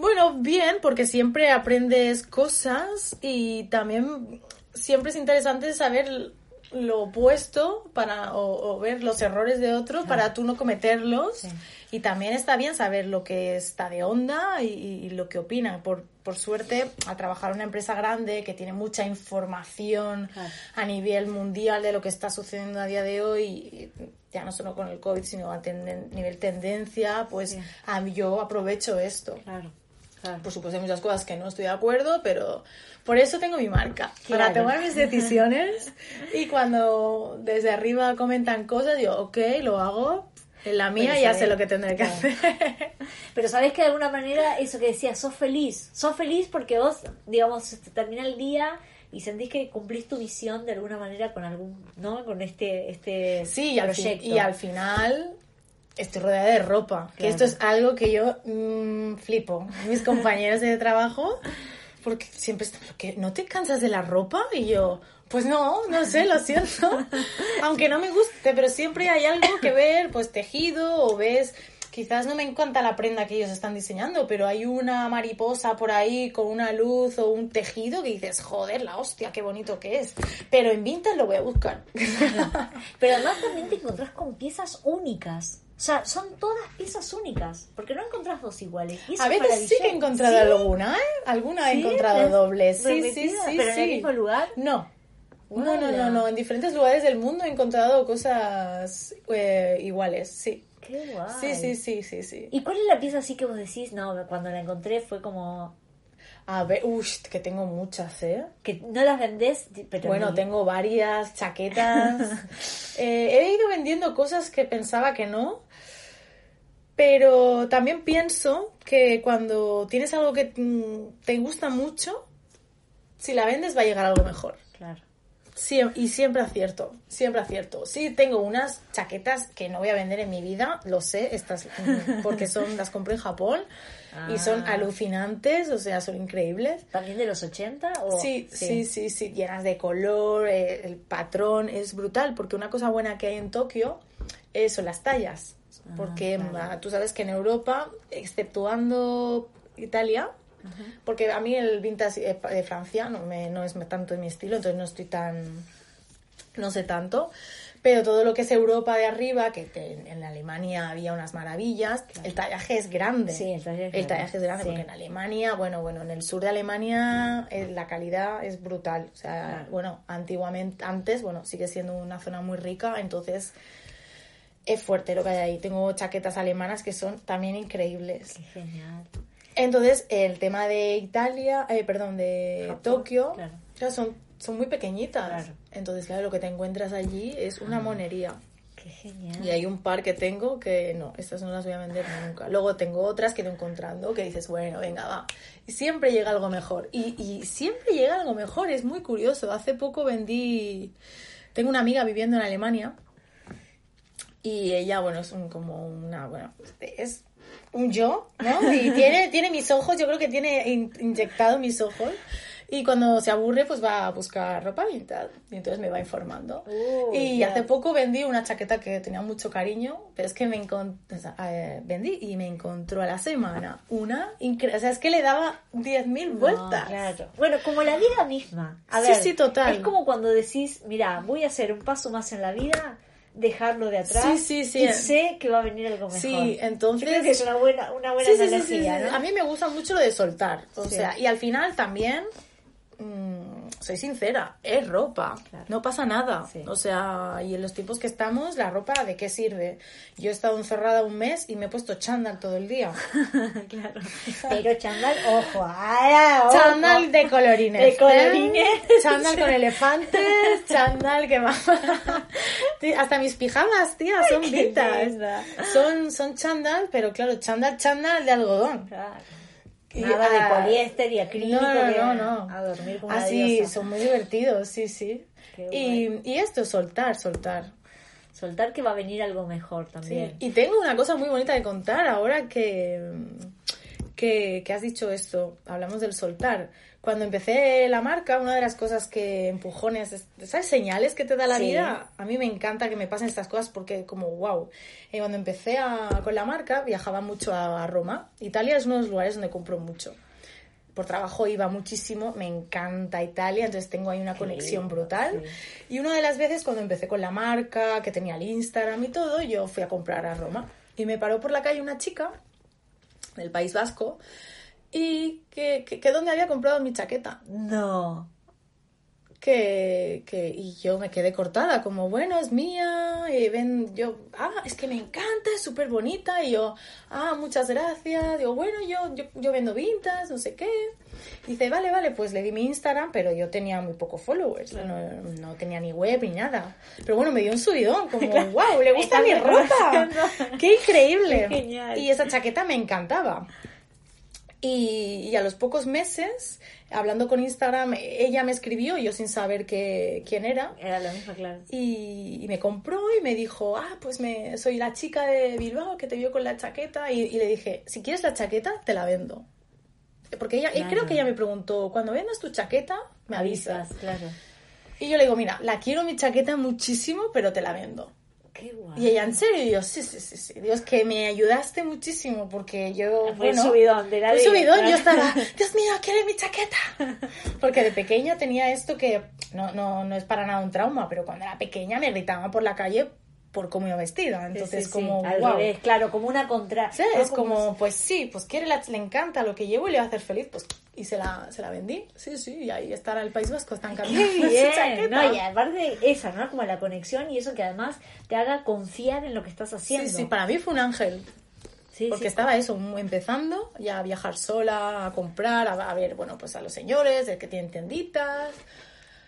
Bueno, bien, porque siempre aprendes cosas y también siempre es interesante saber lo opuesto para o, o ver los errores de otros para tú no cometerlos Sí. y también está bien saber lo que está de onda y, y lo que opinan por, por suerte al trabajar en una empresa grande que tiene mucha información Claro. a nivel mundial de lo que está sucediendo a día de hoy ya no solo con el COVID sino a nivel tendencia pues Sí. a mí yo aprovecho esto Claro, claro. por supuesto hay muchas cosas que no estoy de acuerdo, pero por eso tengo mi marca, para Claro. tomar mis decisiones (laughs) y cuando desde arriba comentan cosas, yo, ok, lo hago, en la mía Pero ya sabes- sé lo que tendré que hacer. Pero sabés que de alguna manera eso que decías, sos feliz. Sos feliz porque vos, digamos, te termina el día y sentís que cumplís tu misión de alguna manera con algún, ¿no? Con este, este Sí, y al, fin- proyecto. y al final estoy rodeada de ropa, que Claro. esto es algo que yo mm, flipo. Mis compañeros de trabajo, porque siempre están, "¿Pero qué, ¿no te cansas de la ropa? Y yo, pues no, no sé, lo siento. Aunque no me guste, pero siempre hay algo que ver, pues tejido o ves... Quizás no me encanta la prenda que ellos están diseñando, pero hay una mariposa por ahí con una luz o un tejido que dices, joder, la hostia, qué bonito que es. Pero en Vintage lo voy a buscar. Pero además también te encontrás con piezas únicas. O sea, son todas piezas únicas. Porque no encontrás dos iguales. Y eso A es veces sí que he encontrado ¿Sí? alguna, ¿eh? Alguna he encontrado ¿Ves? dobles. Sí, sí, sí, pero en el mismo lugar. No. No, no, no, no. En diferentes lugares del mundo he encontrado cosas eh, iguales, sí. Qué guay. Sí, sí, sí, sí, sí. ¿Y cuál es la pieza así que vos decís? No, cuando la encontré fue como A ver, uff, que tengo muchas, ¿eh? que no las vendés, pero Bueno, ni- tengo varias chaquetas. (laughs) Eh, he ido vendiendo cosas que pensaba que no. Pero también pienso que cuando tienes algo que mm, te gusta mucho, si la vendes va a llegar algo mejor. Claro. Siem- y siempre acierto, siempre acierto. Sí, tengo unas chaquetas que no voy a vender en mi vida, lo sé, estas (laughs) porque son las compré en Japón y son Ah. alucinantes, o sea, son increíbles. ¿También de los 80? O... Sí, sí, sí, sí, llenas de color, eh, el patrón es brutal, porque una cosa buena que hay en Tokio eh, son las tallas, Ah, porque claro. mm, tú sabes que en Europa, exceptuando Italia, porque a mí el vintage eh, de Francia no, me, no es tanto de mi estilo, entonces no estoy tan, no sé tanto, pero todo lo que es Europa de arriba, que te- en Alemania había unas maravillas, el tallaje es grande. Sí, el tallaje es El grande, tallaje es grande, sí. porque en Alemania, bueno, bueno, en el sur de Alemania eh, la calidad es brutal. O sea, Claro. bueno, antiguamente, antes, bueno, sigue siendo una zona muy rica, entonces es fuerte lo que hay ahí. Tengo chaquetas alemanas que son también increíbles. Qué genial. Entonces, el tema de Italia, eh, perdón, de Japón, Tokio, claro. claro, son, son muy pequeñitas. Claro. Entonces, claro, lo que te encuentras allí es una monería. Qué genial. Y hay un par que tengo que no, estas no las voy a vender nunca. Luego tengo otras que ido encontrando que dices, bueno, venga, va. Y siempre llega algo mejor. Y, y siempre llega algo mejor, es muy curioso. Hace poco vendí. Tengo una amiga viviendo en Alemania. Y ella, bueno, es un, como una. Bueno, es un yo, ¿no? Y (laughs) tiene, tiene mis ojos, yo creo que tiene in- inyectado mis ojos. Y cuando se aburre, pues va a buscar ropa vintage. Y entonces me va informando. Uh, y ya. hace poco vendí una chaqueta que tenía mucho cariño, pero es que me encontró, vendí y me encontró a la semana una increíble. O sea, es que le daba 10.000 vueltas. No, claro. Bueno, como la vida misma. A Sí, ver, sí, total. Es como cuando decís, mira, voy a hacer un paso más en la vida, dejarlo de atrás. Sí, sí, sí. Y sé que va a venir algo mejor. Sí, entonces- Yo creo que es una buena, una buena. A mí me gusta mucho lo de soltar. O sea, y al final también, mm, soy sincera, es ropa. Claro. No pasa nada. Sí. O sea, y en los tiempos que estamos, la ropa, ¿de qué sirve? Yo he estado encerrada un mes y me he puesto chándal todo el día. (laughs) claro. (laughs) Pero chandal, ojo, ojo. Chándal de colorines. De colorines. ¿eh? Chándal con (laughs) elefantes, chándal que. Tí- Hasta mis pijamas, tía, son vintage. linda. Son, son chándal, pero claro, chándal, chándal de algodón. Claro. Y, Nada de ah, poliéster y acrílico. No, no, que no, no. A dormir una Así, diosa. son muy divertidos, sí, sí. Y, y esto, soltar, soltar. Soltar que va a venir algo mejor Sí. también. Y tengo una cosa muy bonita de contar ahora que, que, que has dicho esto. Hablamos del soltar. Cuando empecé la marca, una de las cosas que empujones, ¿sabes? Señales que te da la Sí. vida. A mí me encanta que me pasen estas cosas porque como wow. Eh, cuando empecé a- con la marca, viajaba mucho a, a Roma. Italia es uno de los lugares donde compro mucho. Por trabajo iba muchísimo, me encanta Italia, entonces tengo ahí una conexión brutal. Y una de las veces cuando empecé con la marca, que tenía el Instagram y todo, yo fui a comprar a Roma. Y me paró por la calle una chica del País Vasco y que, que, que donde había comprado mi chaqueta. No. Que, que, y yo me quedé cortada, como, bueno, es mía, y ven, yo, ah, es que me encanta, es súper bonita, y yo, ah, muchas gracias, digo, bueno, yo, yo, yo vendo vintas, no sé qué. Dice, vale, vale, pues le di mi Instagram, pero yo tenía muy pocos followers, no, no tenía ni web ni nada. Pero bueno, me dio un subidón, como, (laughs) wow, le gusta mi ropa, qué increíble. Qué genial. Y esa chaqueta me encantaba. Y, y a los pocos meses, hablando con Instagram, ella me escribió, yo sin saber que, quién era, Era lo mismo, claro. y, y me compró y me dijo, ah, pues me, soy la chica de Bilbao que te vio con la chaqueta. Y, y le dije, si quieres la chaqueta, te la vendo. Porque ella, y creo que ella me preguntó, cuando vendas tu chaqueta, me avisas. claro. Y yo le digo, mira, la quiero mi chaqueta muchísimo, pero te la vendo. Qué guay. Y ella, ¿en serio? Y yo, sí, sí, sí, sí. Dios, que me ayudaste muchísimo porque yo, Fue bueno... subidón de la fue vida, subidón, yo estaba, (laughs) Dios mío, quiere mi chaqueta. Porque de pequeña tenía esto que no, no, no es para nada un trauma, pero cuando era pequeña me gritaban por la calle por cómo iba vestida. Sí, Entonces, sí, sí, como, al wow. revés, claro, como una contra. Sí, es como, pues sí, pues quiere, la- le encanta lo que llevo y le va a hacer feliz, pues, y se la, se la vendí. Sí, sí, y ahí estará el País Vasco, están cambiando. (laughs) ¿no? Y aparte esa, ¿no? Como la conexión y eso que además te haga confiar en lo que estás haciendo. Sí, sí, para mí fue un ángel. Sí, Porque sí. estaba eso, empezando ya a viajar sola, a comprar, a, a ver, bueno, pues a los señores, el que tienen tienditas.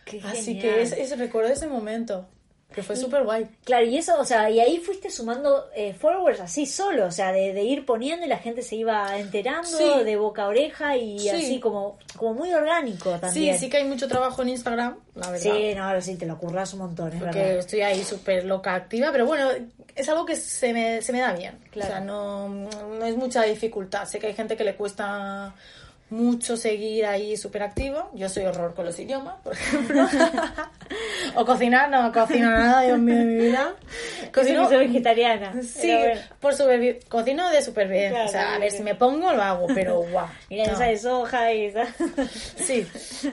Qué Así genial. que es, es- recuerdo ese momento, que fue súper guay. Claro, y eso, o sea, y ahí fuiste sumando eh, followers así solo, o sea, de, de ir poniendo y la gente se iba enterando Sí. de boca a oreja y Sí. así como, como muy orgánico también. Sí, sí que hay mucho trabajo en Instagram, la verdad. Sí, no, ahora sí, te lo curras un montón, es porque verdad. estoy ahí súper loca activa, pero bueno, es algo que se me, se me da bien. Claro. O sea, no, no es mucha dificultad. Sé que hay gente que le cuesta mucho seguir ahí súper activo. Yo soy horror con los idiomas, por ejemplo. (laughs) o cocinar, no cocino nada, Dios mío de mi vida. Cocino, soy vegetariana. sí, bueno. por supervi- cocino de súper bien. Claro, o sea, a ver, si me pongo lo hago, pero (laughs) guau. Mira, no. esa de soja y esa. (laughs) Sí.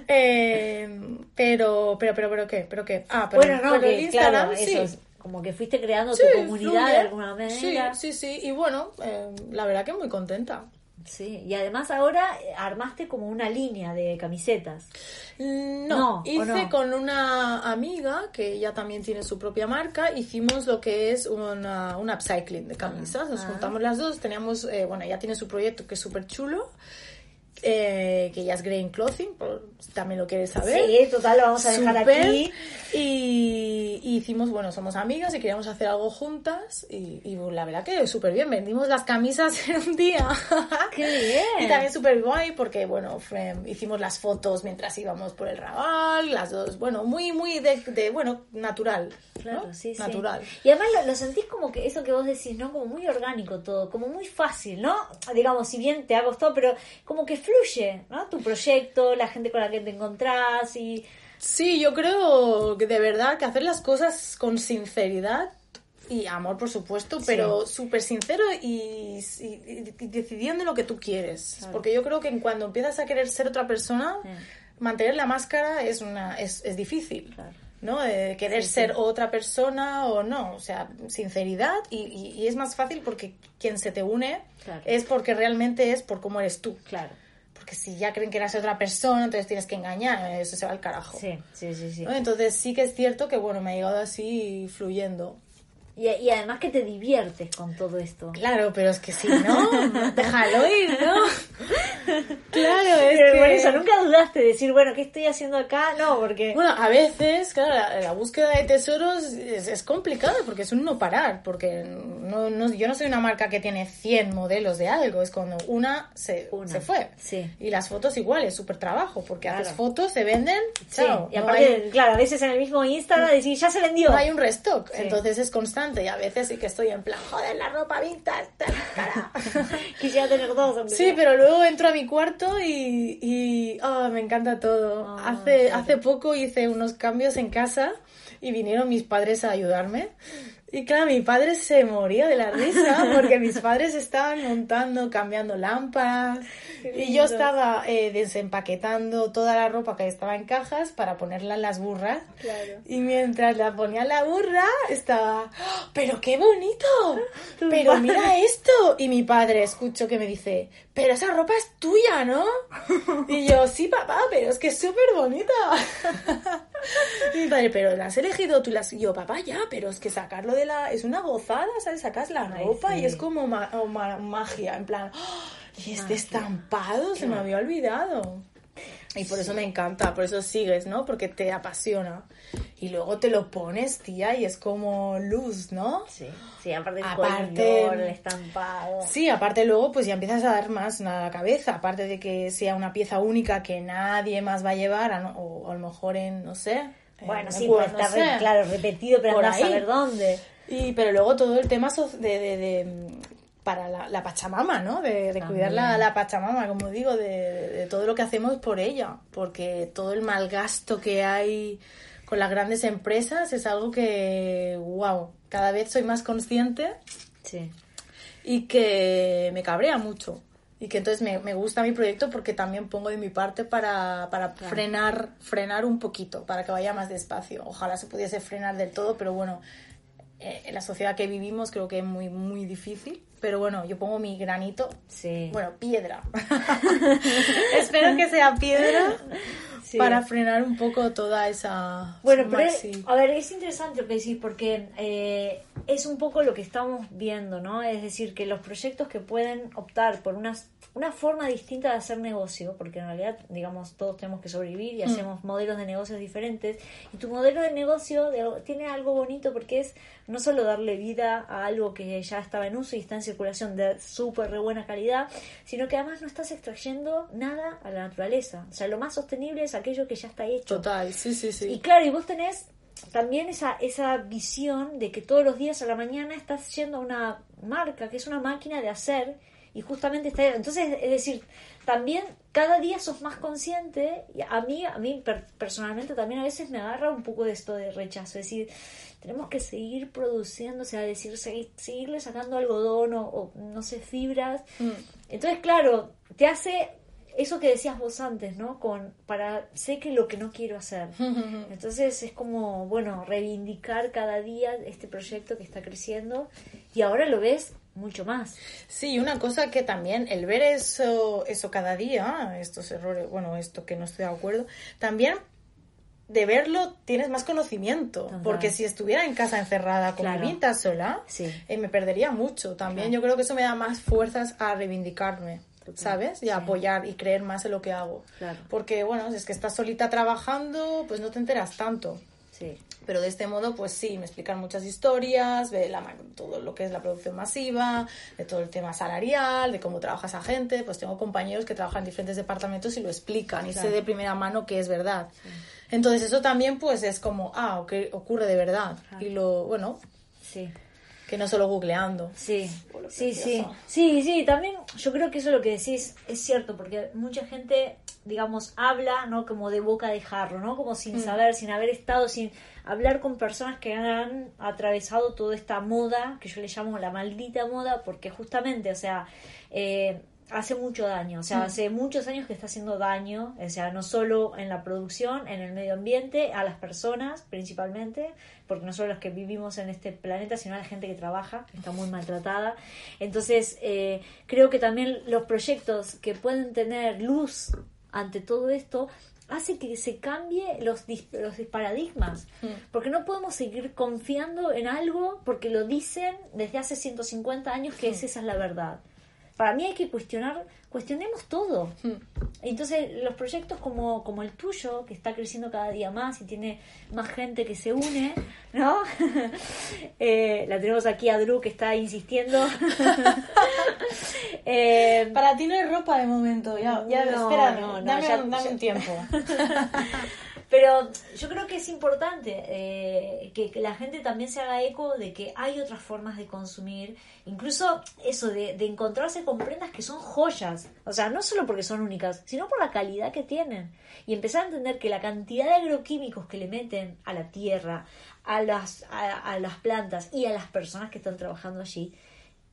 Eh, pero, pero, pero, pero, ¿qué? ¿Pero qué? Ah, pero, bueno, no, pero que Instagram, claro, sí. eso es como que fuiste creando Sí, tu comunidad fluye. de alguna manera. Sí, sí, sí. Y bueno, eh, la verdad que muy contenta. Sí, y además ahora eh, armaste como una línea de camisetas. Mm, No, No, ¿o hice no? con una amiga que ella también tiene su propia marca, hicimos lo que es una, un upcycling de camisas. Nos Ah. juntamos las dos, teníamos, eh, bueno, ella tiene su proyecto que es súper chulo, eh, que ya es Grain Clothing, por también lo quieres saber. Sí, total, lo vamos a dejar aquí. Y, y hicimos, bueno, somos amigas y queríamos hacer algo juntas y, y la verdad que súper bien, vendimos las camisas (laughs) en un día. ¡Qué bien! Y también súper guay porque, bueno, fue- hicimos las fotos mientras íbamos por el Raval, las dos, bueno, muy, muy de, de, bueno, natural. ¿no? Claro, sí, sí. Natural. Y además lo, lo sentís como que eso que vos decís, ¿no? Como muy orgánico todo, como muy fácil, ¿no? Digamos, si bien te ha costado, pero como que fluye, ¿no? Tu proyecto, la gente con la que te encontrás y... Sí, yo creo que de verdad que hacer las cosas con sinceridad y amor, por supuesto, pero súper sincero y, y- y decidiendo lo que tú quieres. Claro. Porque yo creo que cuando empiezas a querer ser otra persona, Mm. mantener la máscara es, una, es, es difícil. Claro. ¿no? De querer Sí, sí. ser otra persona o no, o sea, sinceridad y, y- y es más fácil porque quien se te une Claro. es porque realmente es por cómo eres tú. Claro. Porque si ya creen que eras otra persona, entonces tienes que engañar, eso se va al carajo. Sí, sí, sí, sí. ¿no? Entonces sí que es cierto que bueno, me ha llegado así fluyendo. Y, y además que te diviertes con todo esto. Claro, pero es que si no, (laughs) déjalo ir, ¿no? (laughs) claro, es Pero que... por eso, nunca dudaste de decir, bueno, ¿qué estoy haciendo acá? No, porque... Bueno, a veces, claro, la, la búsqueda de tesoros es, es complicada porque es un no parar, porque no, no- yo no soy una marca que tiene 100 modelos de algo, es cuando una se, Una, se fue. sí. Y las fotos igual, es súper trabajo, porque Claro. haces fotos, se venden, Sí, chao. y no aparte, hay- claro, a veces en el mismo Instagram decís, ya se vendió. no hay un restock, Sí. entonces es constante y a veces sí que estoy en plan, joder, la ropa vintage, cara. (laughs) Quisiera tener dos. aunque Sí, pero luego entro a mi cuarto y, y ah, me encanta todo. Ah, hace, claro. hace poco hice unos cambios en casa y vinieron mis padres a ayudarme. Y claro, mi padre se moría de la risa porque mis padres estaban montando, cambiando lámparas. Y yo estaba eh, desempaquetando toda la ropa que estaba en cajas para ponerla en las burras. Claro. Y mientras la ponía en la burra, estaba, ¡Oh, ¡pero qué bonito! (laughs) ¡Pero mira esto! Y mi padre escucho que me dice, pero esa ropa es tuya, ¿no? Y yo, sí, papá, pero es que es súper bonita. Y mi padre, pero la has elegido tú. Las... Y yo, papá, ya, pero es que sacarlo de la... Es una gozada, ¿sabes? Sacas la Ay, ropa sí. y es como ma- magia, en plan, ¡Oh! y este Magia. estampado se me había olvidado. Y por eso me encanta, por eso sigues, ¿no? Porque te apasiona. Y luego te lo pones, tía, y es como luz, ¿no? Sí, sí, aparte el Aparte- color, el estampado. Sí, aparte luego pues ya empiezas a dar más a la cabeza, aparte de que sea una pieza única que nadie más va a llevar, a no- o, a lo mejor en, no sé. en Bueno, sí, estar, no sé. claro, repetido, pero andás a ver dónde. Y, pero luego todo el tema de, de- de, para la, la Pachamama, ¿no? De, de cuidar la, Pachamama, como digo, de, de todo lo que hacemos por ella, porque todo el malgasto que hay con las grandes empresas es algo que, wow, cada vez soy más consciente Sí. y que me cabrea mucho. Y que entonces me, me gusta mi proyecto porque también pongo de mi parte para, para Claro. frenar, frenar un poquito, para que vaya más despacio. Ojalá se pudiese frenar del todo, pero bueno, eh, en la sociedad que vivimos creo que es muy, muy difícil. Pero bueno, yo pongo mi granito, Sí. bueno, piedra. (laughs) (laughs) Espero que sea piedra Sí. para frenar un poco toda esa... Bueno, pero es- a ver, es interesante lo que decís porque eh, es un poco lo que estamos viendo, ¿no? Es decir, que los proyectos que pueden optar por una, una forma distinta de hacer negocio, porque en realidad, digamos, todos tenemos que sobrevivir y hacemos modelos de negocios diferentes, y tu modelo de negocio de tiene algo bonito porque es no solo darle vida a algo que ya estaba en uso y está en circulación de súper re buena calidad, sino que además no estás extrayendo nada a la naturaleza. O sea, lo más sostenible es aquello que ya está hecho. Total, sí, sí, sí. Y claro, y vos tenés también esa, esa visión de que todos los días a la mañana estás yendo a una marca, que es una máquina de hacer, y justamente está... Entonces, es decir, también cada día sos más consciente, y a mí, a mí per- personalmente también a veces me agarra un poco de esto de rechazo, es decir, tenemos que seguir produciendo, o sea, decir, seguir, seguirle sacando algodón o, o, no sé, fibras. Mm. Entonces, claro, te hace eso que decías vos antes, ¿no? Con para sé que lo que no quiero hacer. (laughs) Entonces es como, bueno, reivindicar cada día este proyecto que está creciendo y ahora lo ves mucho más. Sí, una cosa que también el ver eso, eso cada día, estos errores, bueno, esto que no estoy de acuerdo, también de verlo tienes más conocimiento, porque si estuviera en casa encerrada con Claro. mi vinta sola, Sí. eh, me perdería mucho. También yo creo que eso me da más fuerzas a reivindicarme, ¿sabes? Y apoyar y creer más en lo que hago. Claro. Porque, bueno, si es que estás solita trabajando, pues no te enteras tanto. Sí. Pero de este modo, pues sí, me explican muchas historias, de la, todo lo que es la producción masiva, de todo el tema salarial, de cómo trabaja esa gente. Pues tengo compañeros que trabajan en diferentes departamentos y lo explican y sé de primera mano que es verdad. Entonces eso también pues es como, ah, que ocurre de verdad. Y lo, bueno, Sí. Que no solo googleando. Sí, sí, sí, sí, sí, también yo creo que eso lo que decís es cierto, porque mucha gente, digamos, habla, ¿no? Como de boca de jarro, ¿no? Como sin saber, sin haber estado, sin hablar con personas que han atravesado toda esta moda, que yo le llamo la maldita moda, porque justamente, o sea, eh, hace mucho daño, o sea, hace muchos años que está haciendo daño, o sea, no solo en la producción, en el medio ambiente, a las personas principalmente, porque no solo los que vivimos en este planeta, sino a la gente que trabaja, que está muy maltratada. Entonces, eh, creo que también los proyectos que pueden tener luz ante todo esto hace que se cambie los, dis- los paradigmas, porque no podemos seguir confiando en algo porque lo dicen desde hace 150 años que es- esa es la verdad. Para mí hay que cuestionar, cuestionemos todo. Entonces, los proyectos como, como el tuyo, que está creciendo cada día más y tiene más gente que se une, ¿no? (laughs) Eh, la tenemos aquí a Drew que está insistiendo. (laughs) Eh, Para ti no hay ropa de momento, ya, ya No, espérame, no, no, dame, ya- dame ya- un tiempo. (laughs) Pero yo creo que es importante eh, que, que la gente también se haga eco de que hay otras formas de consumir, incluso eso de, de encontrarse con prendas que son joyas, o sea, no solo porque son únicas, sino por la calidad que tienen. Y empezar a entender que la cantidad de agroquímicos que le meten a la tierra, a las, a, a las plantas y a las personas que están trabajando allí,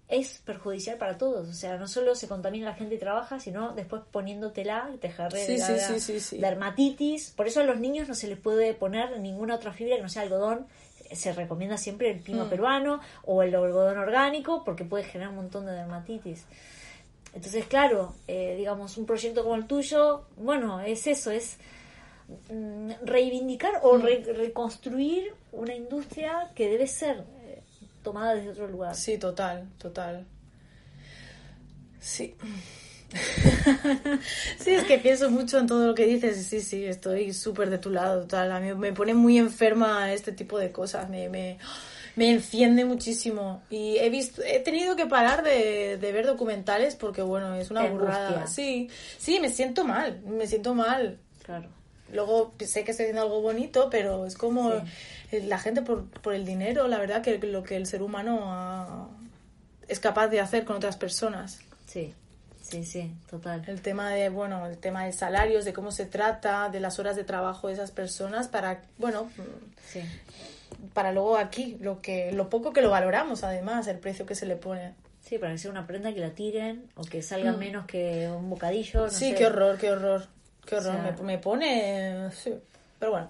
es perjudicial para todos. O sea, no solo se contamina la gente y trabaja, sino después poniéndotela, te jarre Sí, sí, la- sí, dermatitis. Por eso a los niños no se les puede poner ninguna otra fibra que no sea algodón. Se recomienda siempre el pino Mm. peruano o el algodón orgánico porque puede generar un montón de dermatitis. Entonces, claro, eh, digamos, un proyecto como el tuyo, bueno, es eso, es mm, reivindicar o re- reconstruir una industria que debe ser tomada desde otro lugar. Sí, total, total. Sí. (laughs) sí, es que pienso mucho en todo lo que dices. Sí, sí, estoy súper de tu lado, total. A mí me pone muy enferma este tipo de cosas. Me, me, me enciende muchísimo. Y he visto, he tenido que parar de, de ver documentales porque, bueno, es una burrada. Sí, sí, me siento mal, me siento mal. Claro. Luego sé que estoy haciendo algo bonito, pero es como la gente por, por el dinero, la verdad que lo que el ser humano ha- es capaz de hacer con otras personas. Sí, sí, sí, total. El tema de, bueno, el tema de salarios, de cómo se trata, de las horas de trabajo de esas personas para, bueno, Sí. para luego aquí, lo que, lo poco que lo valoramos además, el precio que se le pone. Sí, para que sea una prenda que la tiren o que salga menos que un bocadillo. no Mm. sí, sé. qué horror, qué horror, qué horror, O sea- me, me pone, sí, pero bueno.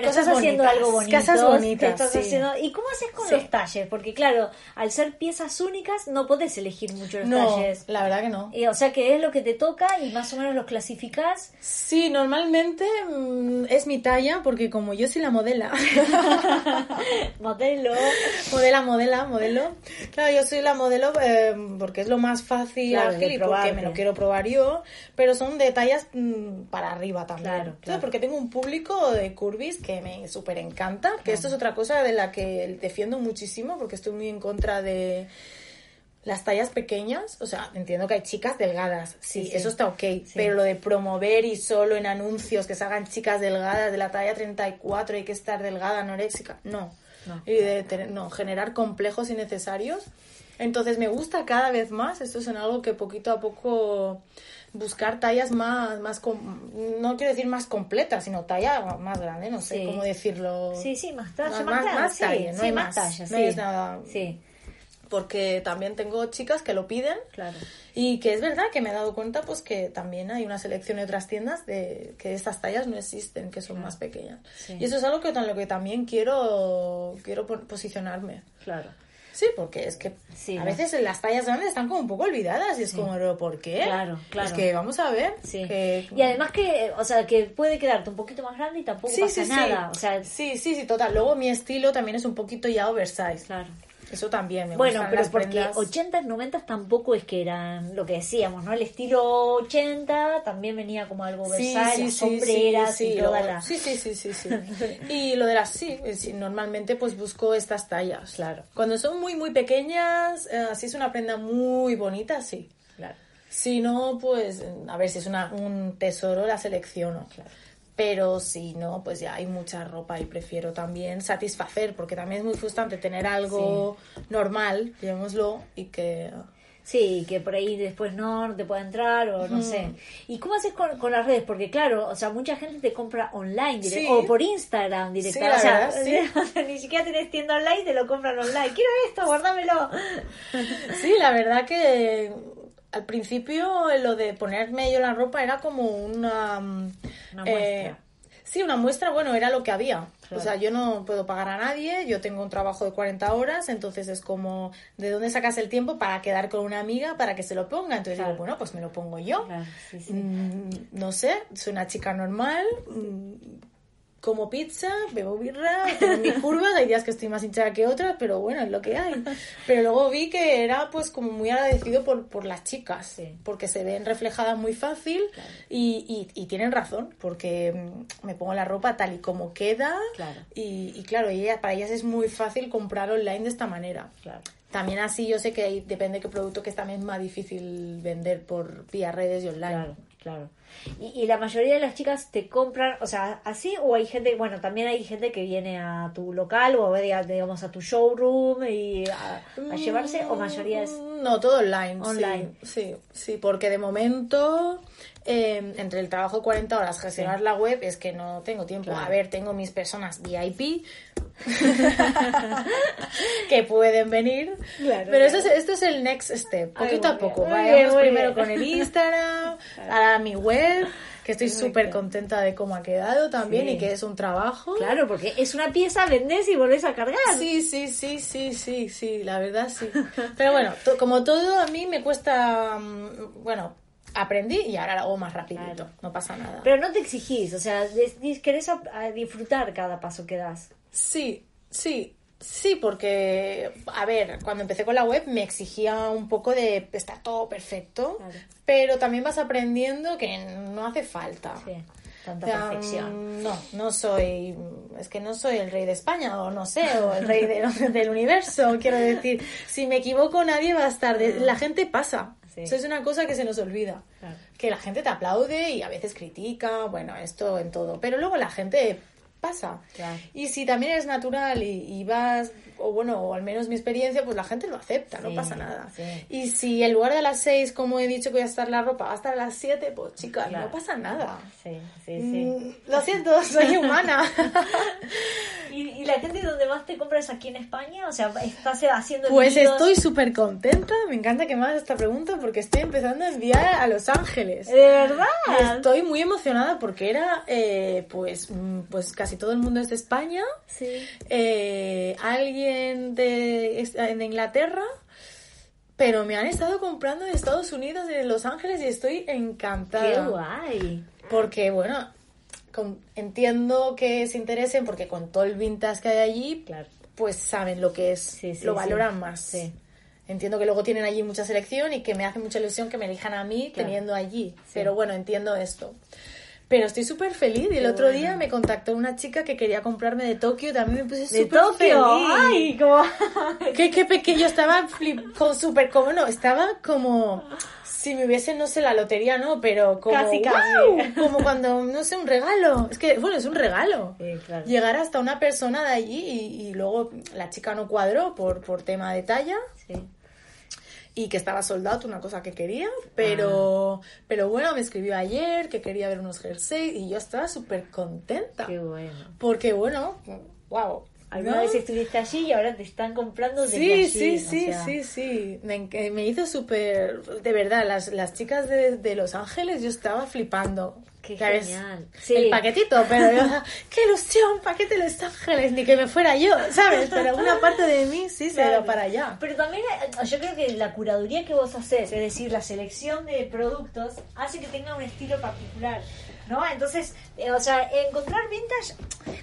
Pero estás haciendo bonitas, algo bonito. cosas bonitas, estás sí. haciendo- ¿Y cómo haces con Sí. los talles? Porque claro, al ser piezas únicas no podés elegir mucho los No, talles. la verdad que no. Y, o sea que es lo que te toca y más o menos los clasificás. Sí, normalmente mm, es mi talla, porque como yo soy la modela, (laughs) Modelo. modela, modela, modelo, claro, yo soy la modelo eh, porque es lo más fácil, Claro, ágil y porque me lo quiero probar yo, pero son de tallas mm, para arriba también. Claro, claro. Porque tengo un público de curvis que me súper encanta, que esto es otra cosa de la que defiendo muchísimo, porque estoy muy en contra de las tallas pequeñas, o sea, entiendo que hay chicas delgadas, sí, Sí, sí. eso está ok, pero lo de promover y solo en anuncios que salgan chicas delgadas de la talla 34 hay que estar delgada, anoréxica, no. No. Y de tener- no, generar complejos innecesarios. Entonces me gusta cada vez más, esto es en algo que poquito a poco buscar tallas más, más com- no quiero decir más completas, sino talla más grande, no sé Sí. cómo decirlo. Sí, sí, más talla, Más- más, más- talla, sí, no sí, hay más talla, no es nada- Sí, Porque también tengo chicas que lo piden claro. y que es verdad que me he dado cuenta pues que también hay una selección de otras tiendas de que estas tallas no existen, que son más pequeñas. Y eso es algo que con lo que también quiero quiero po- posicionarme. Claro. Sí, porque es que Sí, a ¿no? veces las tallas grandes están como un poco olvidadas y es como, ¿pero por qué? Claro, claro. Es que vamos a ver. Sí. que- Y además que, o sea, que puede quedarte un poquito más grande y tampoco pasa nada. O sea, sí, sí, sí, total. Luego mi estilo también es un poquito ya oversize. claro. Eso también me Bueno, pero las porque prendas. 80, 90 tampoco es que eran lo que decíamos, ¿no? El estilo 80 también venía como algo Versailles, sí, sí, sombreras sí, y toda luego- la... sí, sí, sí, sí, sí. (laughs) Y lo de las sí, eh, sí, normalmente pues busco estas tallas. Claro. Cuando son muy, muy pequeñas, eh, si es una prenda muy bonita, sí. Claro. Si no, pues a ver si es una, un tesoro, la selecciono. Pero si no, pues ya hay mucha ropa y prefiero también satisfacer, porque también es muy frustrante tener algo normal, llamémoslo, y que... Sí, que por ahí después no, te pueda entrar o no sé. ¿Y cómo haces con, con las redes? Porque claro, o sea, mucha gente te compra online direct- Sí. o por Instagram. Sí, la o, sea, (laughs) o ni siquiera tenés tienda online, te lo compran online. Quiero esto, guárdamelo. Sí, la verdad que al principio lo de ponerme yo la ropa era como una... mm, Una eh, muestra. sí, una muestra, bueno, era lo que había. Claro. O sea, yo no puedo pagar a nadie, yo tengo un trabajo de 40 horas, entonces es como, ¿de dónde sacas el tiempo para quedar con una amiga para que se lo ponga? Entonces Claro. digo, bueno, pues me lo pongo yo. Claro, sí, sí. Mm, no sé, soy una chica normal, mm, como pizza, bebo birra, tengo mis (laughs) curvas, hay días que estoy más hinchada que otras, pero bueno, es lo que hay. Pero luego vi que era pues como muy agradecido por, por las chicas, Sí. porque se ven reflejadas muy fácil y, y- y tienen razón, porque mm, me pongo la ropa tal y como queda Claro. y, y claro, ella, para ellas es muy fácil comprar online de esta manera. Claro. También así yo sé que hay- depende de qué producto que es también más difícil vender por vía redes y online. Claro, claro. Y, y la mayoría de las chicas te compran, o sea, así, o hay gente, bueno, también hay gente que viene a tu local o a, digamos a tu showroom y a, a llevarse, o mayoría es. Mm, No, todo online. sí, Online. Sí, sí, porque de momento, eh, entre el trabajo de 40 horas, gestionar la web, es que no tengo tiempo. Claro. A ver, tengo mis personas VIP (laughs) que pueden venir. Claro, pero claro. Eso es, esto es el next step, poquito a poco. Vayamos primero bien. con el Instagram, (laughs) ahora mi web, que estoy súper contenta de cómo ha quedado también Sí. y que es un trabajo. Claro, porque es una pieza, vendés y volvés a cargar. Sí, sí, sí, sí, sí, sí, la verdad sí. (laughs) Pero bueno, como todo a mí me cuesta, mm, bueno, aprendí y ahora lo hago más rapidito, Claro. no pasa nada. Pero no te exigís, o sea, querés a- a disfrutar cada paso que das. Sí, sí, sí, porque, a ver, cuando empecé con la web me exigía un poco de estar todo perfecto, Claro. pero también vas aprendiendo que no hace falta. Sí, tanta O sea, perfección. No, no soy, es que no soy el rey de España o no sé, o el rey de- (laughs) del universo, quiero decir. Si me equivoco nadie va a estar, de- la gente pasa. Sí. Eso es una cosa que se nos olvida. Claro. Que la gente te aplaude y a veces critica, bueno, esto en todo, pero luego la gente pasa. Claro. Y si también eres natural y, y vas, o bueno, o al menos mi experiencia, pues la gente lo acepta, no Sí, pasa nada. sí. Y si en lugar de a las seis, como he dicho que voy a estar la ropa, va a estar a las siete, pues chicas, Claro. no pasa nada. Sí, sí, sí. Mm, Lo siento, (laughs) soy humana. (laughs) ¿Y, y la gente donde más te compra es aquí en España? O sea, ¿estás haciendo Pues envíos? estoy súper contenta, me encanta que me hagas esta pregunta porque estoy empezando a enviar a Los Ángeles. ¿De verdad? Estoy muy emocionada porque era, eh, pues, mm, pues casi todo el mundo es de España, Sí. eh, alguien de, es- de Inglaterra, pero me han estado comprando de Estados Unidos, de Los Ángeles y estoy encantada. Qué guay. Porque, bueno, con- entiendo que se interesen porque con todo el vintage que hay allí, Claro. pues saben lo que es, Sí, sí, lo sí. valoran más. Entiendo que luego tienen allí mucha selección y que me hace mucha ilusión que me elijan a mí Claro. teniendo allí. Pero bueno, entiendo esto. Pero estoy súper feliz. Y el otro día me contactó una chica que quería comprarme de Tokio. También me puse súper feliz. Ay, como... (laughs) Qué, qué pequeño, estaba flip, con súper como, no, estaba como si me hubiese, no sé, la lotería, no, pero como, Casi, casi. como cuando, no sé, un regalo. Es que, bueno, es un regalo. Sí, claro. Llegar hasta una persona de allí y, y luego la chica no cuadró por, por tema de talla Sí. Y que estaba soldado, una cosa que quería, pero, Ah. pero bueno, me escribió ayer que quería ver unos jerseys y yo estaba súper contenta. Qué bueno. Porque bueno, wow. Alguna vez estuviste allí y ahora te están comprando desde Sí, allí, sí, sí, sea, sí, sí. Me, me hizo súper... De verdad, las, las chicas de, de Los Ángeles, yo estaba flipando. Qué genial. Sí. El paquetito, pero yo, (laughs) (laughs) ¡qué ilusión! Paquete de Los Ángeles, ni que me fuera yo, ¿sabes? Pero una parte de mí sí se va para allá. Pero también eh, yo creo que la curaduría que vos haces, es decir, la selección de productos, hace que tenga un estilo particular. ¿No? Entonces, eh, o sea, encontrar vintage,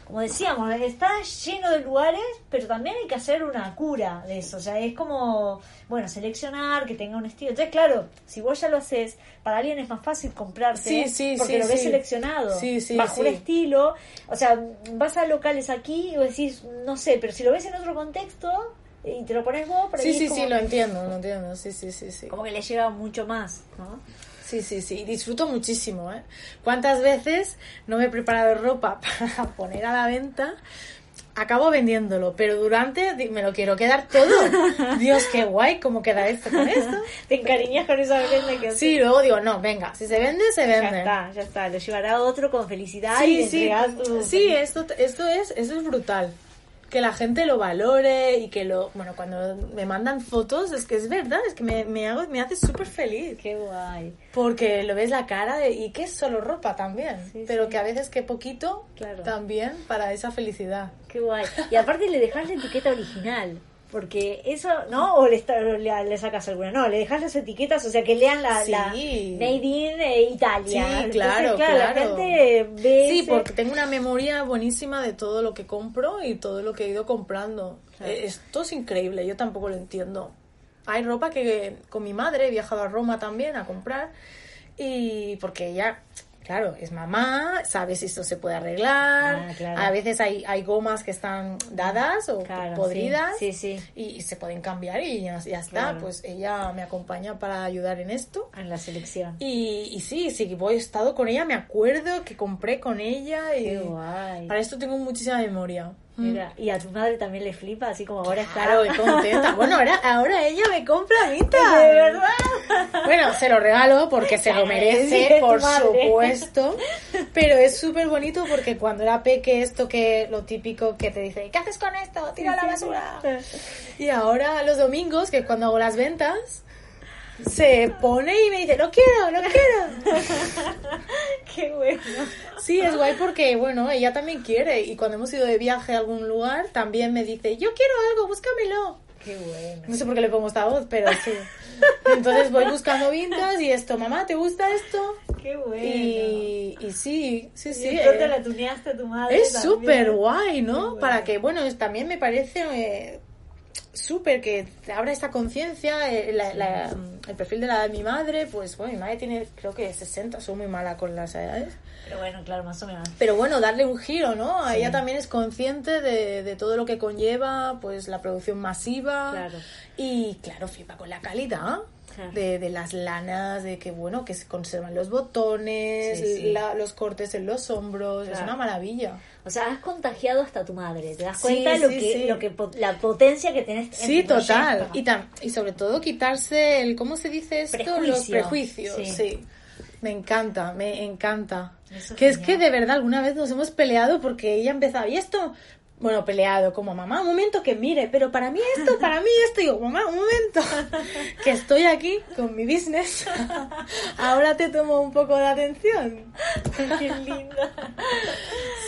como decíamos, está lleno de lugares, pero también hay que hacer una cura de eso. O sea, es como, bueno, seleccionar, que tenga un estilo. Entonces, claro, si vos ya lo haces, para alguien es más fácil comprarte Sí, sí, porque sí, lo ves seleccionado Sí, sí, bajo un estilo. O sea, vas a locales aquí y vos decís, no sé, pero si lo ves en otro contexto y te lo pones vos, ahí Sí, sí, como, sí, lo entiendo, lo entiendo. Sí, sí, sí, sí. como que le lleva mucho más, ¿no? Sí, sí, sí. Disfruto muchísimo, ¿eh? ¿Cuántas veces no me he preparado ropa (laughs) para poner a la venta? Acabo vendiéndolo, pero durante me lo quiero quedar todo. (laughs) Dios, qué guay, ¿cómo queda esto con esto? Te encariñas con esa prenda que Sí, luego digo, no, venga, si se vende, se Ya vende. está, ya está. Lo llevará otro con felicidad y Sí, le sí, tu- sí, esto, esto es, eso es brutal. Que la gente lo valore y que lo, bueno, cuando me mandan fotos, es que es verdad, es que me, me hago, me hace súper feliz. Qué guay. Porque lo ves la cara de, y que es solo ropa también, Sí, pero sí. que a veces que poquito Claro. también para esa felicidad. Qué guay. Y aparte le dejas la etiqueta original. Porque eso, ¿no? O le, sacas alguna. No, le dejas las etiquetas, o sea, que lean la, Sí. la Made in eh, Italia. Sí, Entonces, claro, La claro. gente ve. Sí, ese- porque tengo una memoria buenísima de todo lo que compro y todo lo que he ido comprando. Claro. Eh, Esto es increíble, yo tampoco lo entiendo. Hay ropa que con mi madre he viajado a Roma también a comprar y porque ella, claro, es mamá, sabe si esto se puede arreglar. Ah, claro. A veces hay, hay gomas que están dadas o Claro, podridas sí, sí, sí. Y, y se pueden cambiar y ya, ya está. Claro. Pues ella me acompaña para ayudar en esto. En la selección. Y, y sí, sí, voy he estado con ella, me acuerdo que compré con ella y Qué guay. para esto tengo muchísima memoria. Mm. Mira, y a tu madre también le flipa, así como ahora está. Claro, y contenta. Bueno, ahora, ahora ella me compra (laughs) mitad. De verdad. Bueno, se lo regalo porque se lo merece, es por supuesto. Pero es súper bonito porque cuando era peque, esto que lo típico que te dice, ¿qué haces con esto? Tira a la basura. Y ahora los domingos, que cuando hago las ventas, se pone y me dice, lo quiero, lo quiero. (laughs) Qué bueno. Sí, es guay porque, bueno, ella también quiere. Y cuando hemos ido de viaje a algún lugar, también me dice, yo quiero algo, búscamelo. Qué bueno. No sé por qué le pongo esta voz, pero sí. Entonces voy buscando vintas y esto, mamá, ¿te gusta esto? Qué bueno. Y, y sí, sí, Y sí. eh, la tuneaste a tu madre. es súper guay, ¿no? Bueno. Para que, bueno, también me parece eh, súper que te abra esta conciencia. eh, el perfil de la de mi madre, pues bueno, mi madre tiene creo que 60, soy muy mala con las edades. Pero bueno, claro, más o menos. Pero bueno, darle un giro, ¿no? Sí. Ella también es consciente de, de todo lo que conlleva, pues la producción masiva. Claro. Y claro, flipa con la calidad. Claro. De, de las lanas, de que bueno, que se conservan los botones, Sí, sí. la- los cortes en los hombros, es una maravilla. O sea, has contagiado hasta tu madre. ¿Te das Sí, cuenta lo que, lo que la potencia que tenés? en Sí, tu total. Y, tam- y sobre todo quitarse el, ¿cómo se dice esto? Los Prejuicio. prejuicios, Sí. Me encanta, me encanta. Eso que es que de verdad alguna vez nos hemos peleado porque ella empezaba, y esto, bueno, peleado como mamá, un momento que mire, pero para mí esto, para mí esto, y digo, mamá, un momento, (laughs) que estoy aquí con mi business, (laughs) ahora te tomo un poco de atención. (laughs) Qué linda.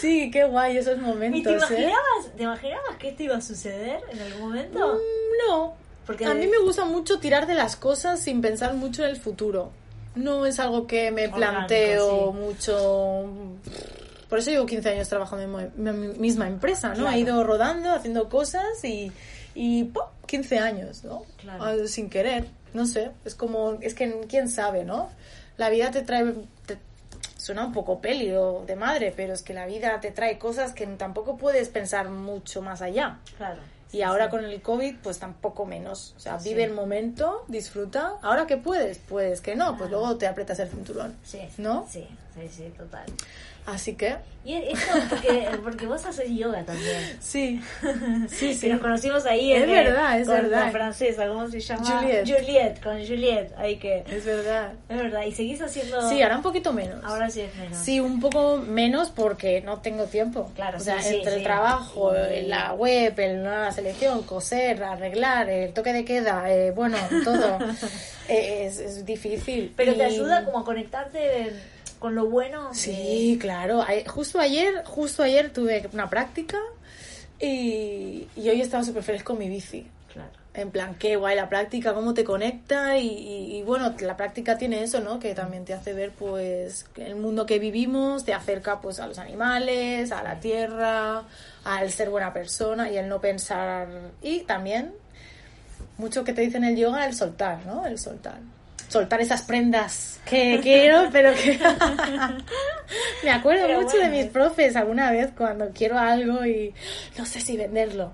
Sí, qué guay esos ¿Y momentos. te ¿eh? imaginabas, te imaginabas que esto iba a suceder en algún momento? Mm, No, Porque a mí me gusta mucho tirar de las cosas sin pensar mucho en el futuro. No es algo que me Orgánico, planteo sí. mucho. Por eso llevo 15 años trabajando en mi misma empresa, ¿no? Claro. He ido rodando, haciendo cosas y, y ¡pum! 15 años, ¿no? Claro. Ah, Sin querer, no sé. Es como, es que quién sabe, ¿no? La vida te trae, te- suena un poco peli o de madre, pero es que la vida te trae cosas que tampoco puedes pensar mucho más allá. Claro. Y ahora con el COVID, pues tampoco menos. O sea, vive el momento, disfruta. Ahora que puedes, puedes que no, pues luego te aprietas el cinturón. Sí. ¿No? Sí, sí, sí, total. Así que, Y esto, porque, porque vos haces yoga también. sí, sí, (laughs) Que sí. nos conocimos ahí Es en, verdad, es con verdad. la francesa, ¿cómo se llama? Juliet. Juliet, con Juliet, ahí que... Es verdad. Es verdad, y seguís haciendo... Sí, ahora un poquito menos. Ahora sí es menos. Sí, un poco menos porque no tengo tiempo. Claro, o sea, sí, sí, entre sí. el trabajo, Y- eh, la web, el- la selección, coser, arreglar, el toque de queda, eh, bueno, todo. (laughs) Eh, es, es difícil. Pero te Y- ayuda como a conectarte con lo bueno. de- Sí, claro. Justo ayer, justo ayer tuve una práctica y, y hoy estaba súper feliz con mi bici. Claro. En plan, qué guay la práctica, cómo te conecta y, y- y, bueno, la práctica tiene eso, ¿no? Que también te hace ver pues el mundo que vivimos, te acerca pues a los animales, a la tierra, al ser buena persona y el no pensar y también mucho que te dice en el yoga el soltar, ¿no? El soltar. Soltar esas prendas que (laughs) quiero, pero que... (laughs) Me acuerdo Pero mucho bueno. de mis profes alguna vez cuando quiero algo y no sé si venderlo.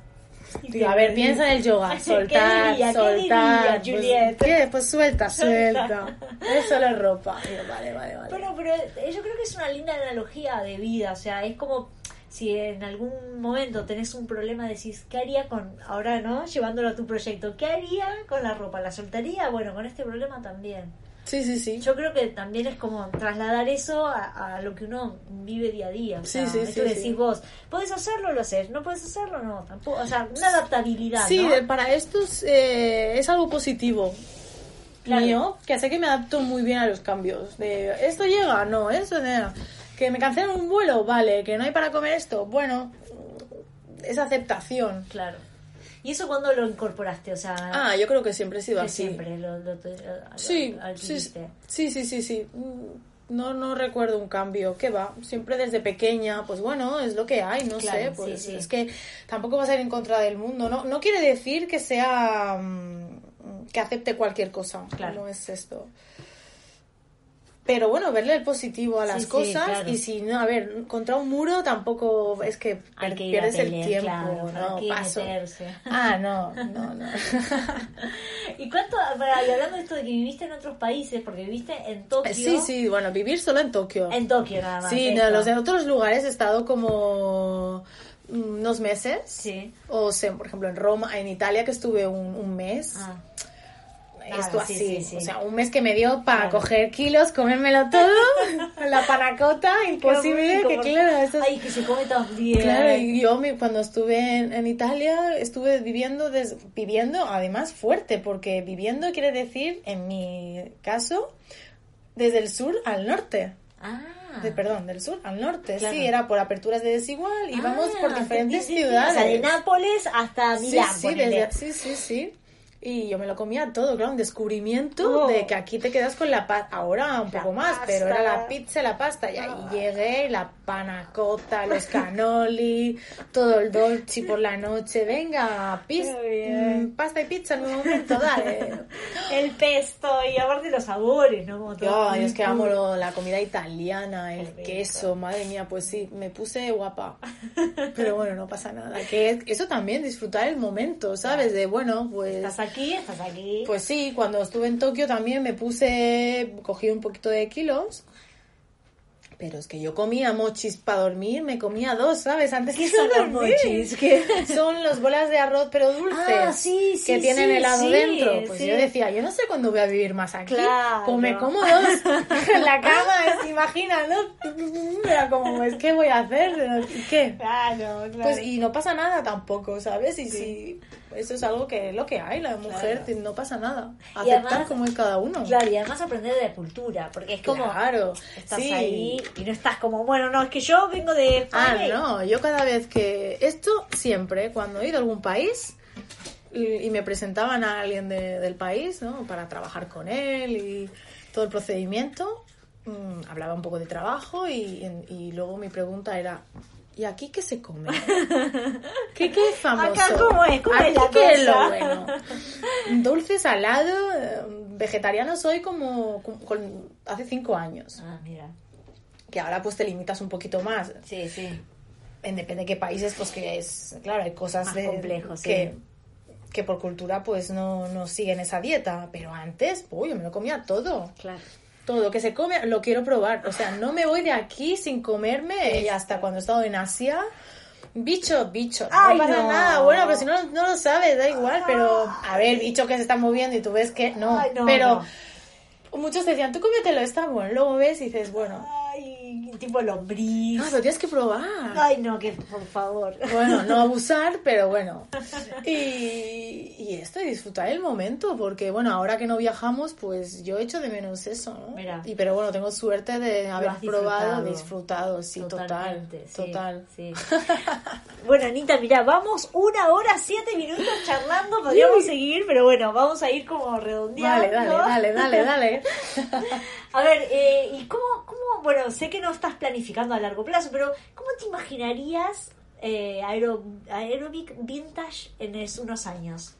Digo, a ver, piensa en el yoga, (laughs) ¿Qué soltar, diría? ¿Qué soltar. diría, pues? ¿qué? Pues suelta, suelta. Es solo ropa. Digo, vale, vale, vale. Pero, pero eh, yo creo que es una linda analogía de vida, o sea, es como si en algún momento tenés un problema, decís, ¿qué haría con, ahora no, llevándolo a tu proyecto, ¿qué haría con la ropa? ¿La soltaría? Bueno, con este problema también. Sí, sí, sí. Yo creo que también es como trasladar eso a, a lo que uno vive día a día. O Sí, sea, sí, sí, decís vos, ¿podés hacerlo? Lo haces. ¿No podés hacerlo? No, tampoco. O sea, una adaptabilidad, Sí, ¿no? eh, para esto es, eh, es algo positivo. Claro. Mío, que hace que me adapto muy bien a los cambios. De esto llega, no, esto no. Que me cancelan un vuelo, vale. Que no hay para comer esto, bueno, es aceptación. Claro. ¿Y eso cuándo lo incorporaste? O sea, Ah, yo creo que siempre he sido así. siempre lo, lo- lo- Sí, lo sí, sí, sí, sí, sí. Mm, No, no recuerdo un cambio. ¿Qué va? Siempre desde pequeña, pues bueno, es lo que hay, no Claro, sé. Pues sí. es que tampoco vas a ir en contra del mundo. No, no quiere decir que sea. mm, que acepte cualquier cosa. Claro. No es esto. Pero bueno, verle el positivo a las Sí, sí, cosas claro. y si no, a ver, contra un muro tampoco es que Hay que pierdes el pelear, tiempo, claro, ¿para no, qué paso. meterse? Ah, no, no, no. (laughs) ¿Y cuánto, para- hablando de esto de que viviste en otros países, porque viviste en Tokio. Sí, sí, bueno, vivir solo en Tokio. En Tokio nada más. Sí, no, los de otros lugares he estado como unos meses. Sí. O sea, por ejemplo, en Roma, en Italia, que estuve un, un mes. Ah, Esto sí, así. sí, sí. O sea, un mes que me dio para Claro. coger kilos, comérmelo todo. (laughs) la panacota, imposible. Que claro, eso es- Ay, que se come tan bien. Claro, y yo mi- cuando estuve en, en Italia estuve viviendo, des- viviendo además fuerte, porque viviendo quiere decir, en mi caso, desde el sur al norte. Ah. De, perdón, del sur al norte, Claro. sí, era por aperturas de desigual, íbamos Ah, por diferentes sí, sí, sí. ciudades. O sea, de Nápoles hasta Milán. sí, desde- sí, sí, sí. Y yo me lo comía todo, claro, un descubrimiento Oh. de que aquí te quedas con la paz. Ahora un La poco más, pasta. pero era la pizza la pasta. Y ahí Ah. llegué, la panacota, los canoli, todo el dolce por la noche. Venga, bien. mm, pasta y pizza en un momento, dale. (laughs) El pesto y aparte los sabores, ¿no? Como todo. Ay, es que amo lo- la comida italiana, el Qué rico. queso, madre mía, pues sí, me puse guapa. (laughs) Pero bueno, no pasa nada. Que es- eso también, disfrutar el momento, ¿sabes? De bueno, pues. Estás aquí, estás aquí. Pues sí, cuando estuve en Tokio también me puse, cogí un poquito de kilos. Pero es que yo comía mochis para dormir, me comía dos, ¿sabes? Antes ¿Qué de son los mochis? (laughs) ¿Qué? Son los bolas de arroz pero dulces. Ah, sí, sí, Que tienen sí, helado dentro. Pues yo decía, yo no sé cuándo voy a vivir más aquí. Claro. Pues me como dos en la cama, es, (laughs) imagina, ¿no? Era como, pues, ¿qué voy a hacer? ¿Qué? Claro, claro. Pues y no pasa nada tampoco, ¿sabes? Y si eso es algo que es lo que hay, la mujer Claro. no pasa nada. Aceptar además- como es cada uno. Claro, y además aprender de la cultura, porque es como Claro, estás sí. ahí y no estás como, bueno, no, es que yo vengo de Ah, España no, yo cada vez que... Esto siempre, cuando he ido a algún país y, y me presentaban a alguien de- del país, ¿no? Para trabajar con él y todo el procedimiento, mm, hablaba un poco de trabajo y, y luego mi pregunta era... ¿Y aquí qué se come? (laughs) ¿Qué, qué es famoso? Acá, ¿cómo es? ¿Cómo es ¿Aquí la qué es lo cosa? bueno? (laughs) Dulce, salado, eh, vegetariano soy como, como- con- hace cinco años. Ah, mira. Que ahora pues te limitas un poquito más Sí, sí. en depende de qué países, pues que es, claro, hay cosas Más de, complejo, sí. que, que por cultura pues no, no siguen esa dieta, pero antes, uy, yo me lo comía todo, Claro. Todo, que se come, lo quiero probar, o sea, no me voy de aquí sin comerme, y hasta cuando he estado en Asia, bicho, bicho, no pasa no. nada, bueno, pero si no, no lo sabes, da igual, pero, a ver, bicho que se está moviendo y tú ves que no, Ay, no, pero muchos decían, tú cómetelo, está bueno, luego ves y dices, bueno, tipo lombriz. Ah, pero tienes que probar. Ay, no, que por favor. Bueno, no (laughs) abusar, pero bueno. (laughs) Y, y esto, disfrutar el momento, porque bueno, ahora que no viajamos, pues yo echo de menos eso, ¿no? Mira. Y pero bueno, tengo suerte de haber probado, disfrutado. sí, total, Totalmente, sí, total. sí. (laughs) bueno, Anita, mira, vamos una hora, siete minutos charlando, podríamos seguir, pero bueno, vamos a ir como redondeando. Dale, dale, dale, dale, dale. A ver, eh, ¿y cómo, cómo, bueno, sé que no estás planificando a largo plazo, pero ¿cómo te imaginarías eh, aero, Aerobic Vintage en es- unos años?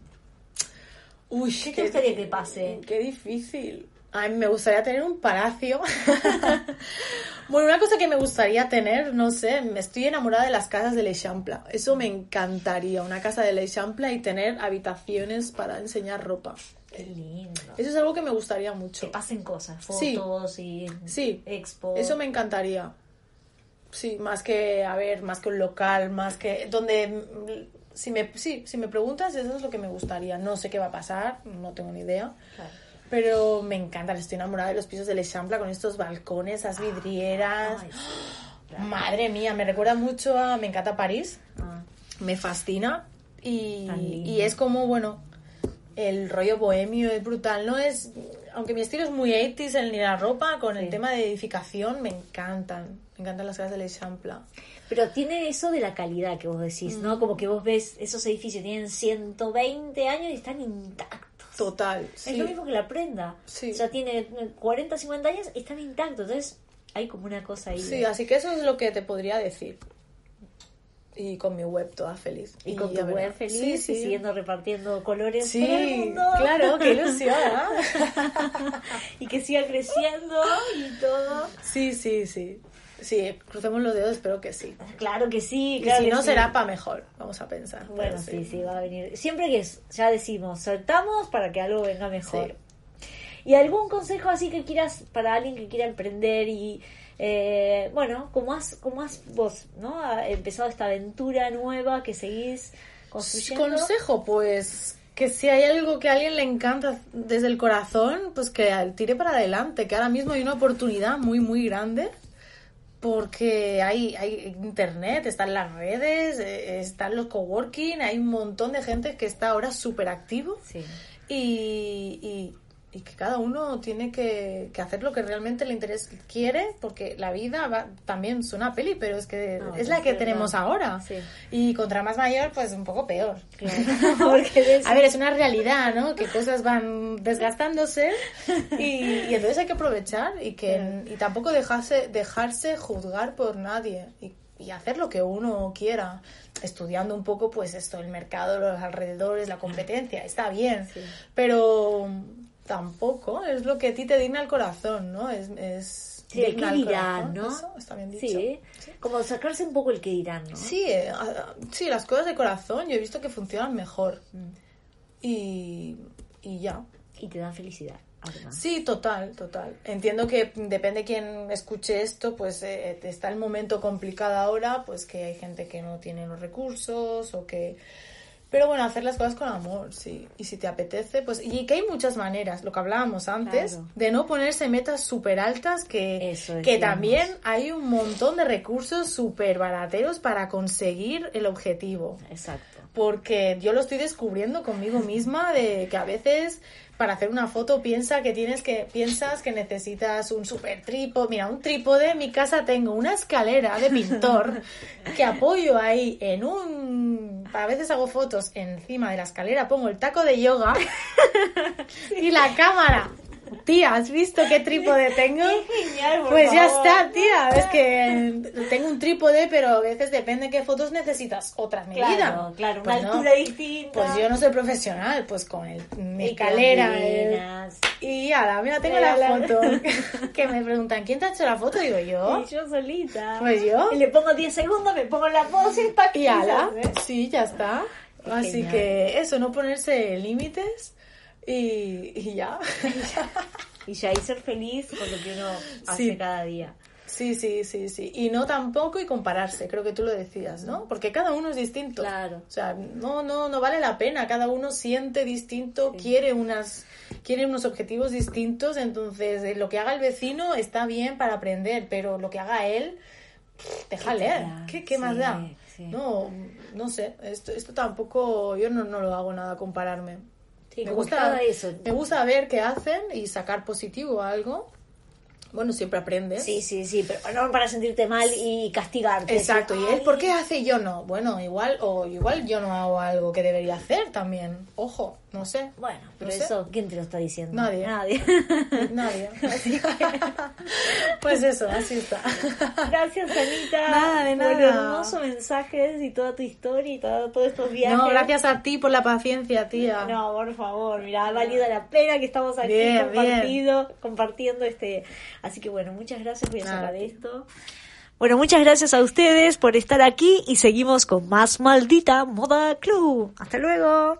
Uy, ¿Qué te gustaría que pase? Qué difícil. A mí me gustaría tener un palacio. (laughs) bueno, una cosa que me gustaría tener, no sé, me estoy enamorada de las casas de l'Eixample. Eso me encantaría, una casa de l'Eixample y tener habitaciones para enseñar ropa. Qué lindo. Eso es algo que me gustaría Que mucho. pasen cosas, Sí. fotos y Sí, expo. eso me encantaría. Sí, más que, a ver, más que un local, más que... Donde... mm, Si me, sí, si me preguntas, eso es lo que me gustaría. No sé qué va a pasar, no tengo ni idea. Claro. Pero me encanta, estoy enamorada de los pisos del Eixample con estos balcones, esas vidrieras. Ay, sí. (gasps) Madre mía, me recuerda mucho a... Me encanta París, Ah, me fascina. Y, y es como, bueno, el rollo bohemio es brutal. No es... Aunque mi estilo es muy 80s en la ropa, con el tema de edificación, me encantan. Me encantan las casas del Eixample. Pero tiene eso de la calidad que vos decís, Mm. ¿no? Como que vos ves esos edificios tienen 120 años y están intactos. Total, Es sí. lo mismo que la prenda. Sí. O sea, tiene 40, 50 años y están intactos. Entonces, hay como una cosa ahí. Sí, de- así que eso es lo que te podría decir. Y con mi web toda feliz. y con tu web feliz Sí, y siguiendo repartiendo colores Sí, por el mundo. claro, qué (laughs) ilusión. ¿ah? (laughs) y que siga creciendo y todo. Sí, sí, sí. Sí, crucemos los dedos, espero que sí. Claro que sí, Y claro si que no, sí. será para mejor, vamos a pensar. Bueno, sí, sí, va a venir. Siempre que ya decimos, soltamos para que algo venga mejor. ¿Y algún consejo así que quieras para alguien que quiera emprender y, eh, bueno, como has, como has vos, ¿no? Ha empezado esta aventura nueva que seguís construyendo. Consejo, pues que si hay algo que a alguien le encanta desde el corazón, pues que tire para adelante, que ahora mismo hay una oportunidad muy, muy grande. Porque hay, hay internet, están las redes, eh, están los coworking, hay un montón de gente que está ahora súper activo. Sí. y, y- y que cada uno tiene que, que hacer lo que realmente le interesa, quiere, porque la vida va, también es una peli, pero es que No, es es la que verdad. tenemos ahora. Sí. Y contra más mayor, pues un poco peor. Claro. (laughs) De- A ver, es una realidad, ¿no? Que cosas van desgastándose y, y entonces hay que aprovechar y que y tampoco dejarse, dejarse juzgar por nadie y, y hacer lo que uno quiera. Estudiando un poco, pues esto, el mercado, los alrededores, la competencia, está bien. Sí. Pero tampoco es lo que a ti te digna el corazón, ¿no? Es, es Sí, el el dirán. ¿no? Eso está bien dicho. Sí, como sacarse un poco el que dirán, ¿no? Sí, eh, sí, las cosas de corazón yo he visto que funcionan mejor. Mm. Y, y ya. Y te dan felicidad, además. Sí, total, total. Entiendo que depende quién escuche esto, pues eh, está el momento complicado ahora, pues que hay gente que no tiene los recursos o que... Pero bueno, hacer las cosas con amor, sí. Y si te apetece, pues... Y que hay muchas maneras, lo que hablábamos antes, Claro. de no ponerse metas súper altas, que, Eso que también hay un montón de recursos súper barateros para conseguir el objetivo Exacto. porque yo lo estoy descubriendo conmigo misma de que a veces para hacer una foto piensa que tienes que piensas que necesitas un super trípode. Mira un trípode en mi casa tengo una escalera de pintor (laughs) que apoyo ahí en un a veces hago fotos encima de la escalera pongo el taco de yoga (laughs) y la cámara tía has visto qué trípode tengo (laughs) Qué genial, por pues ya favor. está, tía. Es que tengo un trípode, pero a veces depende de qué fotos necesitas otras medidas. Claro, claro, una Pues no. altura distinta. Pues yo no soy profesional, pues con el, mi Y quedan el- y ahora, mira, tengo la la- foto. (laughs) (laughs) que me preguntan, ¿quién te ha hecho la foto? Digo yo. Y yo solita. Pues yo. Y le pongo 10 segundos, me pongo la pose y pa' Y ala, sí, ya está. Qué Así genial. que eso, no ponerse límites y, y ya. (laughs) Y ya y ser feliz con lo que uno hace Sí. cada día. Sí, sí, sí, sí. Y no tampoco y compararse, creo que tú lo decías, ¿no? Porque cada uno es distinto. Claro. O sea, no, no, no vale la pena. Cada uno siente distinto, quiere unas, quiere unos objetivos distintos. Entonces, eh, lo que haga el vecino está bien para aprender, pero lo que haga él, déjale. da? ¿Qué, qué más da? sí. No, no sé. Esto, esto tampoco, yo no, no lo hago nada compararme. Sí, me gusta, eso. me gusta ver qué hacen y sacar positivo algo. Bueno, siempre aprendes. Sí, sí, sí, pero no para sentirte mal y castigarte. Exacto, y él, "Ay, ¿por qué hace y yo no? Bueno, igual, o igual yo no hago algo que debería hacer también. Ojo, no sé. Bueno, pero No sé. eso, ¿quién te lo está diciendo? Nadie. Nadie. (laughs) Nadie. pues eso, así está. Gracias, Anita. Nada, de Por nada. los hermosos mensajes y toda tu historia y todo- todos estos viajes. No, gracias a ti por la paciencia, tía. No, por favor, mira, ha valido la pena que estamos aquí Bien, compartido, compartiendo este. Así que bueno, muchas gracias, voy a sacar esto. Bueno, muchas gracias a ustedes por estar aquí y seguimos con más maldita moda club. Hasta luego.